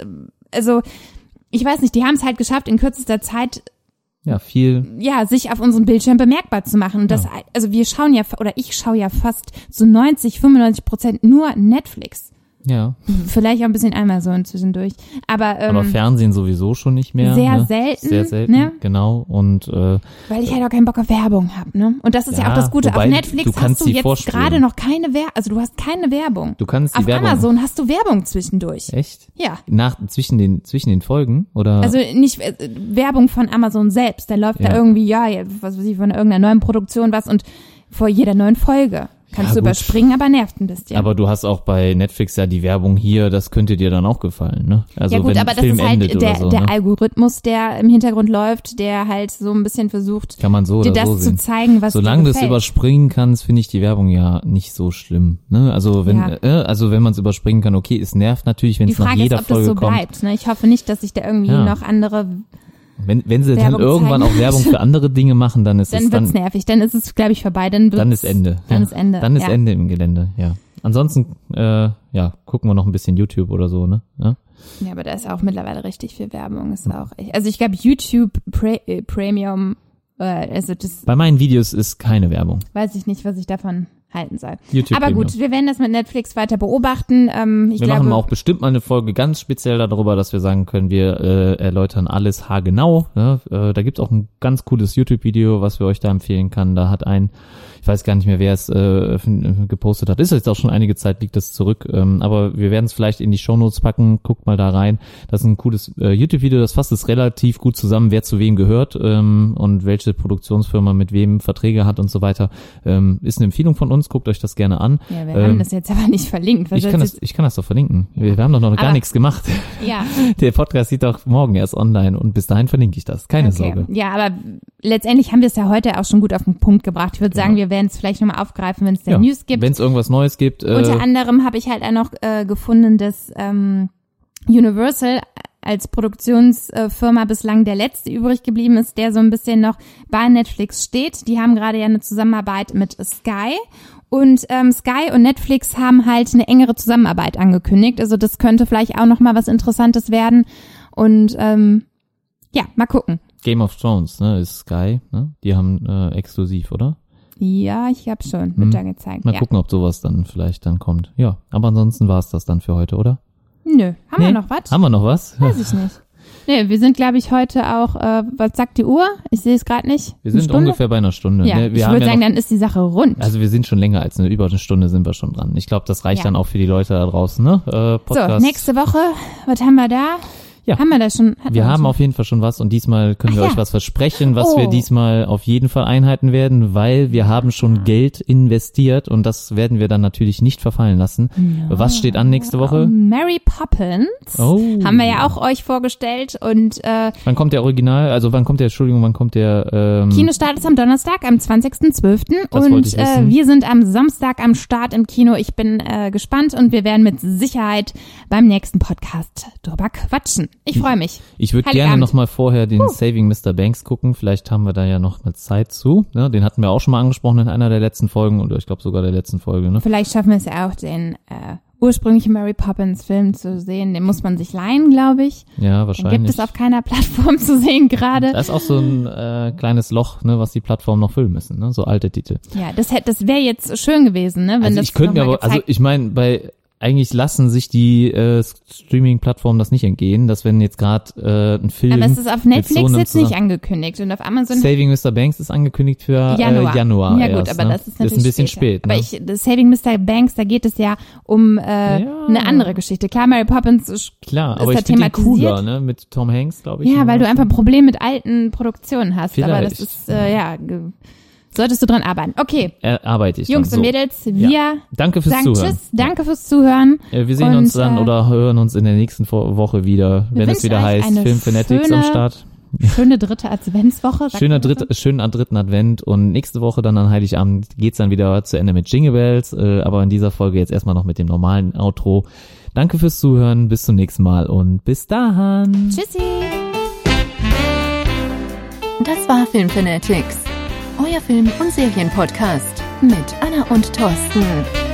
Also ich weiß nicht, die haben es halt geschafft, in kürzester Zeit Ja, viel. ja, sich auf unserem Bildschirm bemerkbar zu machen. Und Das, also wir schauen ja, oder ich schaue ja fast zu 90, 95 Prozent nur Netflix. Ja. Vielleicht auch ein bisschen Amazon zwischendurch. Aber, ähm, Aber Fernsehen sowieso schon nicht mehr. sehr ne? selten, Sehr selten, ne? genau. Und äh, weil ich halt auch keinen Bock auf Werbung habe, ne? Und das ist ja, Ja, auch das Gute. auf Netflix du hast du jetzt gerade noch keine Werbung, also du hast keine Werbung. du kannst die auf Werbung. Amazon hast du Werbung zwischendurch. Echt? Ja. Nach zwischen den zwischen den Folgen oder? Also nicht äh, Werbung von Amazon selbst. Da läuft Ja. da irgendwie, ja, ja, was weiß ich, von irgendeiner neuen Produktion was und vor jeder neuen Folge. Kannst Ja, du gut. überspringen, aber nervt ein bisschen. aber du hast auch bei Netflix ja die Werbung hier, das könnte dir dann auch gefallen, ne? Also ja gut, wenn aber ein das Film ist halt der, so, der ne? Algorithmus, der im Hintergrund läuft, der halt so ein bisschen versucht, Kann man so dir das so zu zeigen, was Solange du es überspringen kannst, finde ich die Werbung ja nicht so schlimm. Ne? Also wenn Ja. äh, also wenn man es überspringen kann, okay, es nervt natürlich, wenn es nach Frage jeder ist, ob das Folge so kommt. bleibt. Ne? Ich hoffe nicht, dass sich da irgendwie Ja. noch andere, Wenn wenn sie Werbung dann irgendwann zeigen. auch Werbung für andere Dinge machen, dann ist dann es wird's dann nervig. Dann ist es, glaube ich, vorbei. Dann, wird's, dann ist Ende. Dann ja. ist Ende. Dann ist ja. Ende im Gelände, ja. Ansonsten, äh, ja, gucken wir noch ein bisschen YouTube oder so, ne? Ja? Ja, aber da ist auch mittlerweile richtig viel Werbung. Ist auch echt. Also ich glaube, YouTube Pre äh, Premium, äh, also das Bei meinen Videos ist keine Werbung. weiß ich nicht, was ich davon halten soll. YouTube aber gut, wir werden das mit Netflix weiter beobachten. Ähm, ich wir glaube, machen auch bestimmt mal eine Folge ganz speziell darüber, dass wir sagen können, wir äh, erläutern alles haargenau. Ne? Äh, da gibt's auch ein ganz cooles YouTube-Video, was wir euch da empfehlen kann. Da hat ein, ich weiß gar nicht mehr, wer es äh, öffn- gepostet hat. Ist jetzt auch schon einige Zeit, liegt das zurück. Ähm, aber wir werden es vielleicht in die Shownotes packen. Guckt mal da rein. Das ist ein cooles äh, YouTube-Video, das fasst es relativ gut zusammen, wer zu wem gehört ähm, und welche Produktionsfirma mit wem Verträge hat und so weiter. Ähm, ist eine Empfehlung von uns. Guckt euch das gerne an. ja, wir ähm, haben das jetzt aber nicht verlinkt. Was Ich kann, das, ich kann das doch verlinken. Wir, wir haben doch noch gar Aber- nichts gemacht. *laughs* ja, Der Podcast sieht doch morgen erst online und bis dahin verlinke ich das. Keine okay. Sorge. Ja, aber letztendlich haben wir es ja heute auch schon gut auf den Punkt gebracht. Ich würde sagen, wir werden es vielleicht nochmal aufgreifen, wenn es da Ja, News gibt. Wenn es irgendwas Neues gibt, äh, Unter anderem habe ich halt auch noch äh, gefunden, dass ähm, Universal als Produktionsfirma bislang der letzte übrig geblieben ist, der so ein bisschen noch bei Netflix steht. Die haben gerade ja eine Zusammenarbeit mit Sky. Und ähm, Sky und Netflix haben halt eine engere Zusammenarbeit angekündigt. Also das könnte vielleicht auch noch mal was Interessantes werden. Und ähm, ja, mal gucken. Game of Thrones, ne, ist Sky, ne? Die haben äh, exklusiv, oder? Ja, ich habe schon, Hm. wird da gezeigt. Mal ja. gucken, ob sowas dann vielleicht dann kommt. Ja, aber ansonsten war's das dann für heute, oder? Nö, haben wir Nee? noch was? Haben wir noch was? Weiß ich nicht. Nee, wir sind, glaube ich, heute auch, äh, was sagt die Uhr? Ich sehe es gerade nicht. Wir sind ungefähr bei einer Stunde. Ja, ne? wir ich würde ja sagen, noch, dann ist die Sache rund. also wir sind schon länger als eine, über eine Stunde sind wir schon dran. Ich glaube, das reicht Ja. dann auch für die Leute da draußen, ne? Äh, so, Podcast. nächste Woche, was haben wir da? Ja. Haben wir da schon? Wir haben schon? auf jeden Fall schon was und diesmal können wir Ach euch ja. was versprechen, was Oh. wir diesmal auf jeden Fall einhalten werden, weil wir haben schon Geld investiert und das werden wir dann natürlich nicht verfallen lassen. Was steht an nächste Woche? Mary Poppins. Oh. Haben wir ja auch euch vorgestellt und äh, Wann kommt der Original? Also wann kommt der, Entschuldigung, wann kommt der ähm, Kinostart ist am Donnerstag, am 20.12. Das wollte Und äh, wir sind am Samstag am Start im Kino. Ich bin äh, gespannt und wir werden mit Sicherheit beim nächsten Podcast drüber quatschen. Ich freue mich. Ich würde gerne noch mal vorher den Saving Mr. Banks gucken. Vielleicht haben wir da ja noch eine Zeit zu. Ne? Den hatten wir auch schon mal angesprochen in einer der letzten Folgen oder ich glaube sogar der letzten Folge. Ne? Vielleicht schaffen wir es ja auch, den äh, ursprünglichen Mary Poppins Film zu sehen. Den muss man sich leihen, glaube ich. Ja, Den wahrscheinlich. gibt es auf keiner Plattform *laughs* zu sehen gerade. da ist auch so ein äh, kleines Loch, ne, was die Plattformen noch füllen müssen. Ne? So alte Titel. Ja, das hätte, das wäre jetzt schön gewesen, ne? Wenn Also das ich könnte mir mal aber, also ich meine, bei eigentlich lassen sich die äh, Streaming-Plattformen das nicht entgehen, dass wenn jetzt gerade äh, ein Film aber es ist auf Netflix so jetzt nicht angekündigt und auf Amazon Saving Mr. Banks ist angekündigt für Januar. Äh, Januar ja gut, erst, aber ne? das ist natürlich ein bisschen später. spät. Aber ne? ich, das Saving Mr. Banks, da geht es ja um äh, Ja. eine andere Geschichte. Klar, Mary Poppins ist, Klar, ist aber da ich finde cooler, ne, mit Tom Hanks, glaube ich. ja, ne? weil du einfach ein Problem mit alten Produktionen hast. Aber das Vielleicht. ist äh, ja solltest du dran arbeiten. Okay, Äh, arbeite ich Jungs dann und so. Mädels, wir Ja. Danke fürs sagen Zuhören. Tschüss, danke fürs Zuhören. Ja, wir sehen Und, uns dann äh, oder hören uns in der nächsten Wo- Woche wieder, wenn es wieder heißt Film Fanatics am Start. Schöne dritte Adventswoche. Schöner man das dritt, schönen an dritten Advent und nächste Woche dann an Heiligabend geht's dann wieder zu Ende mit Jingle Bells, äh, aber in dieser Folge jetzt erstmal noch mit dem normalen Outro. Danke fürs Zuhören, bis zum nächsten Mal und bis so? Tschüssi. Das war Film Fanatics, euer Film- und Serienpodcast mit Anna und Thorsten.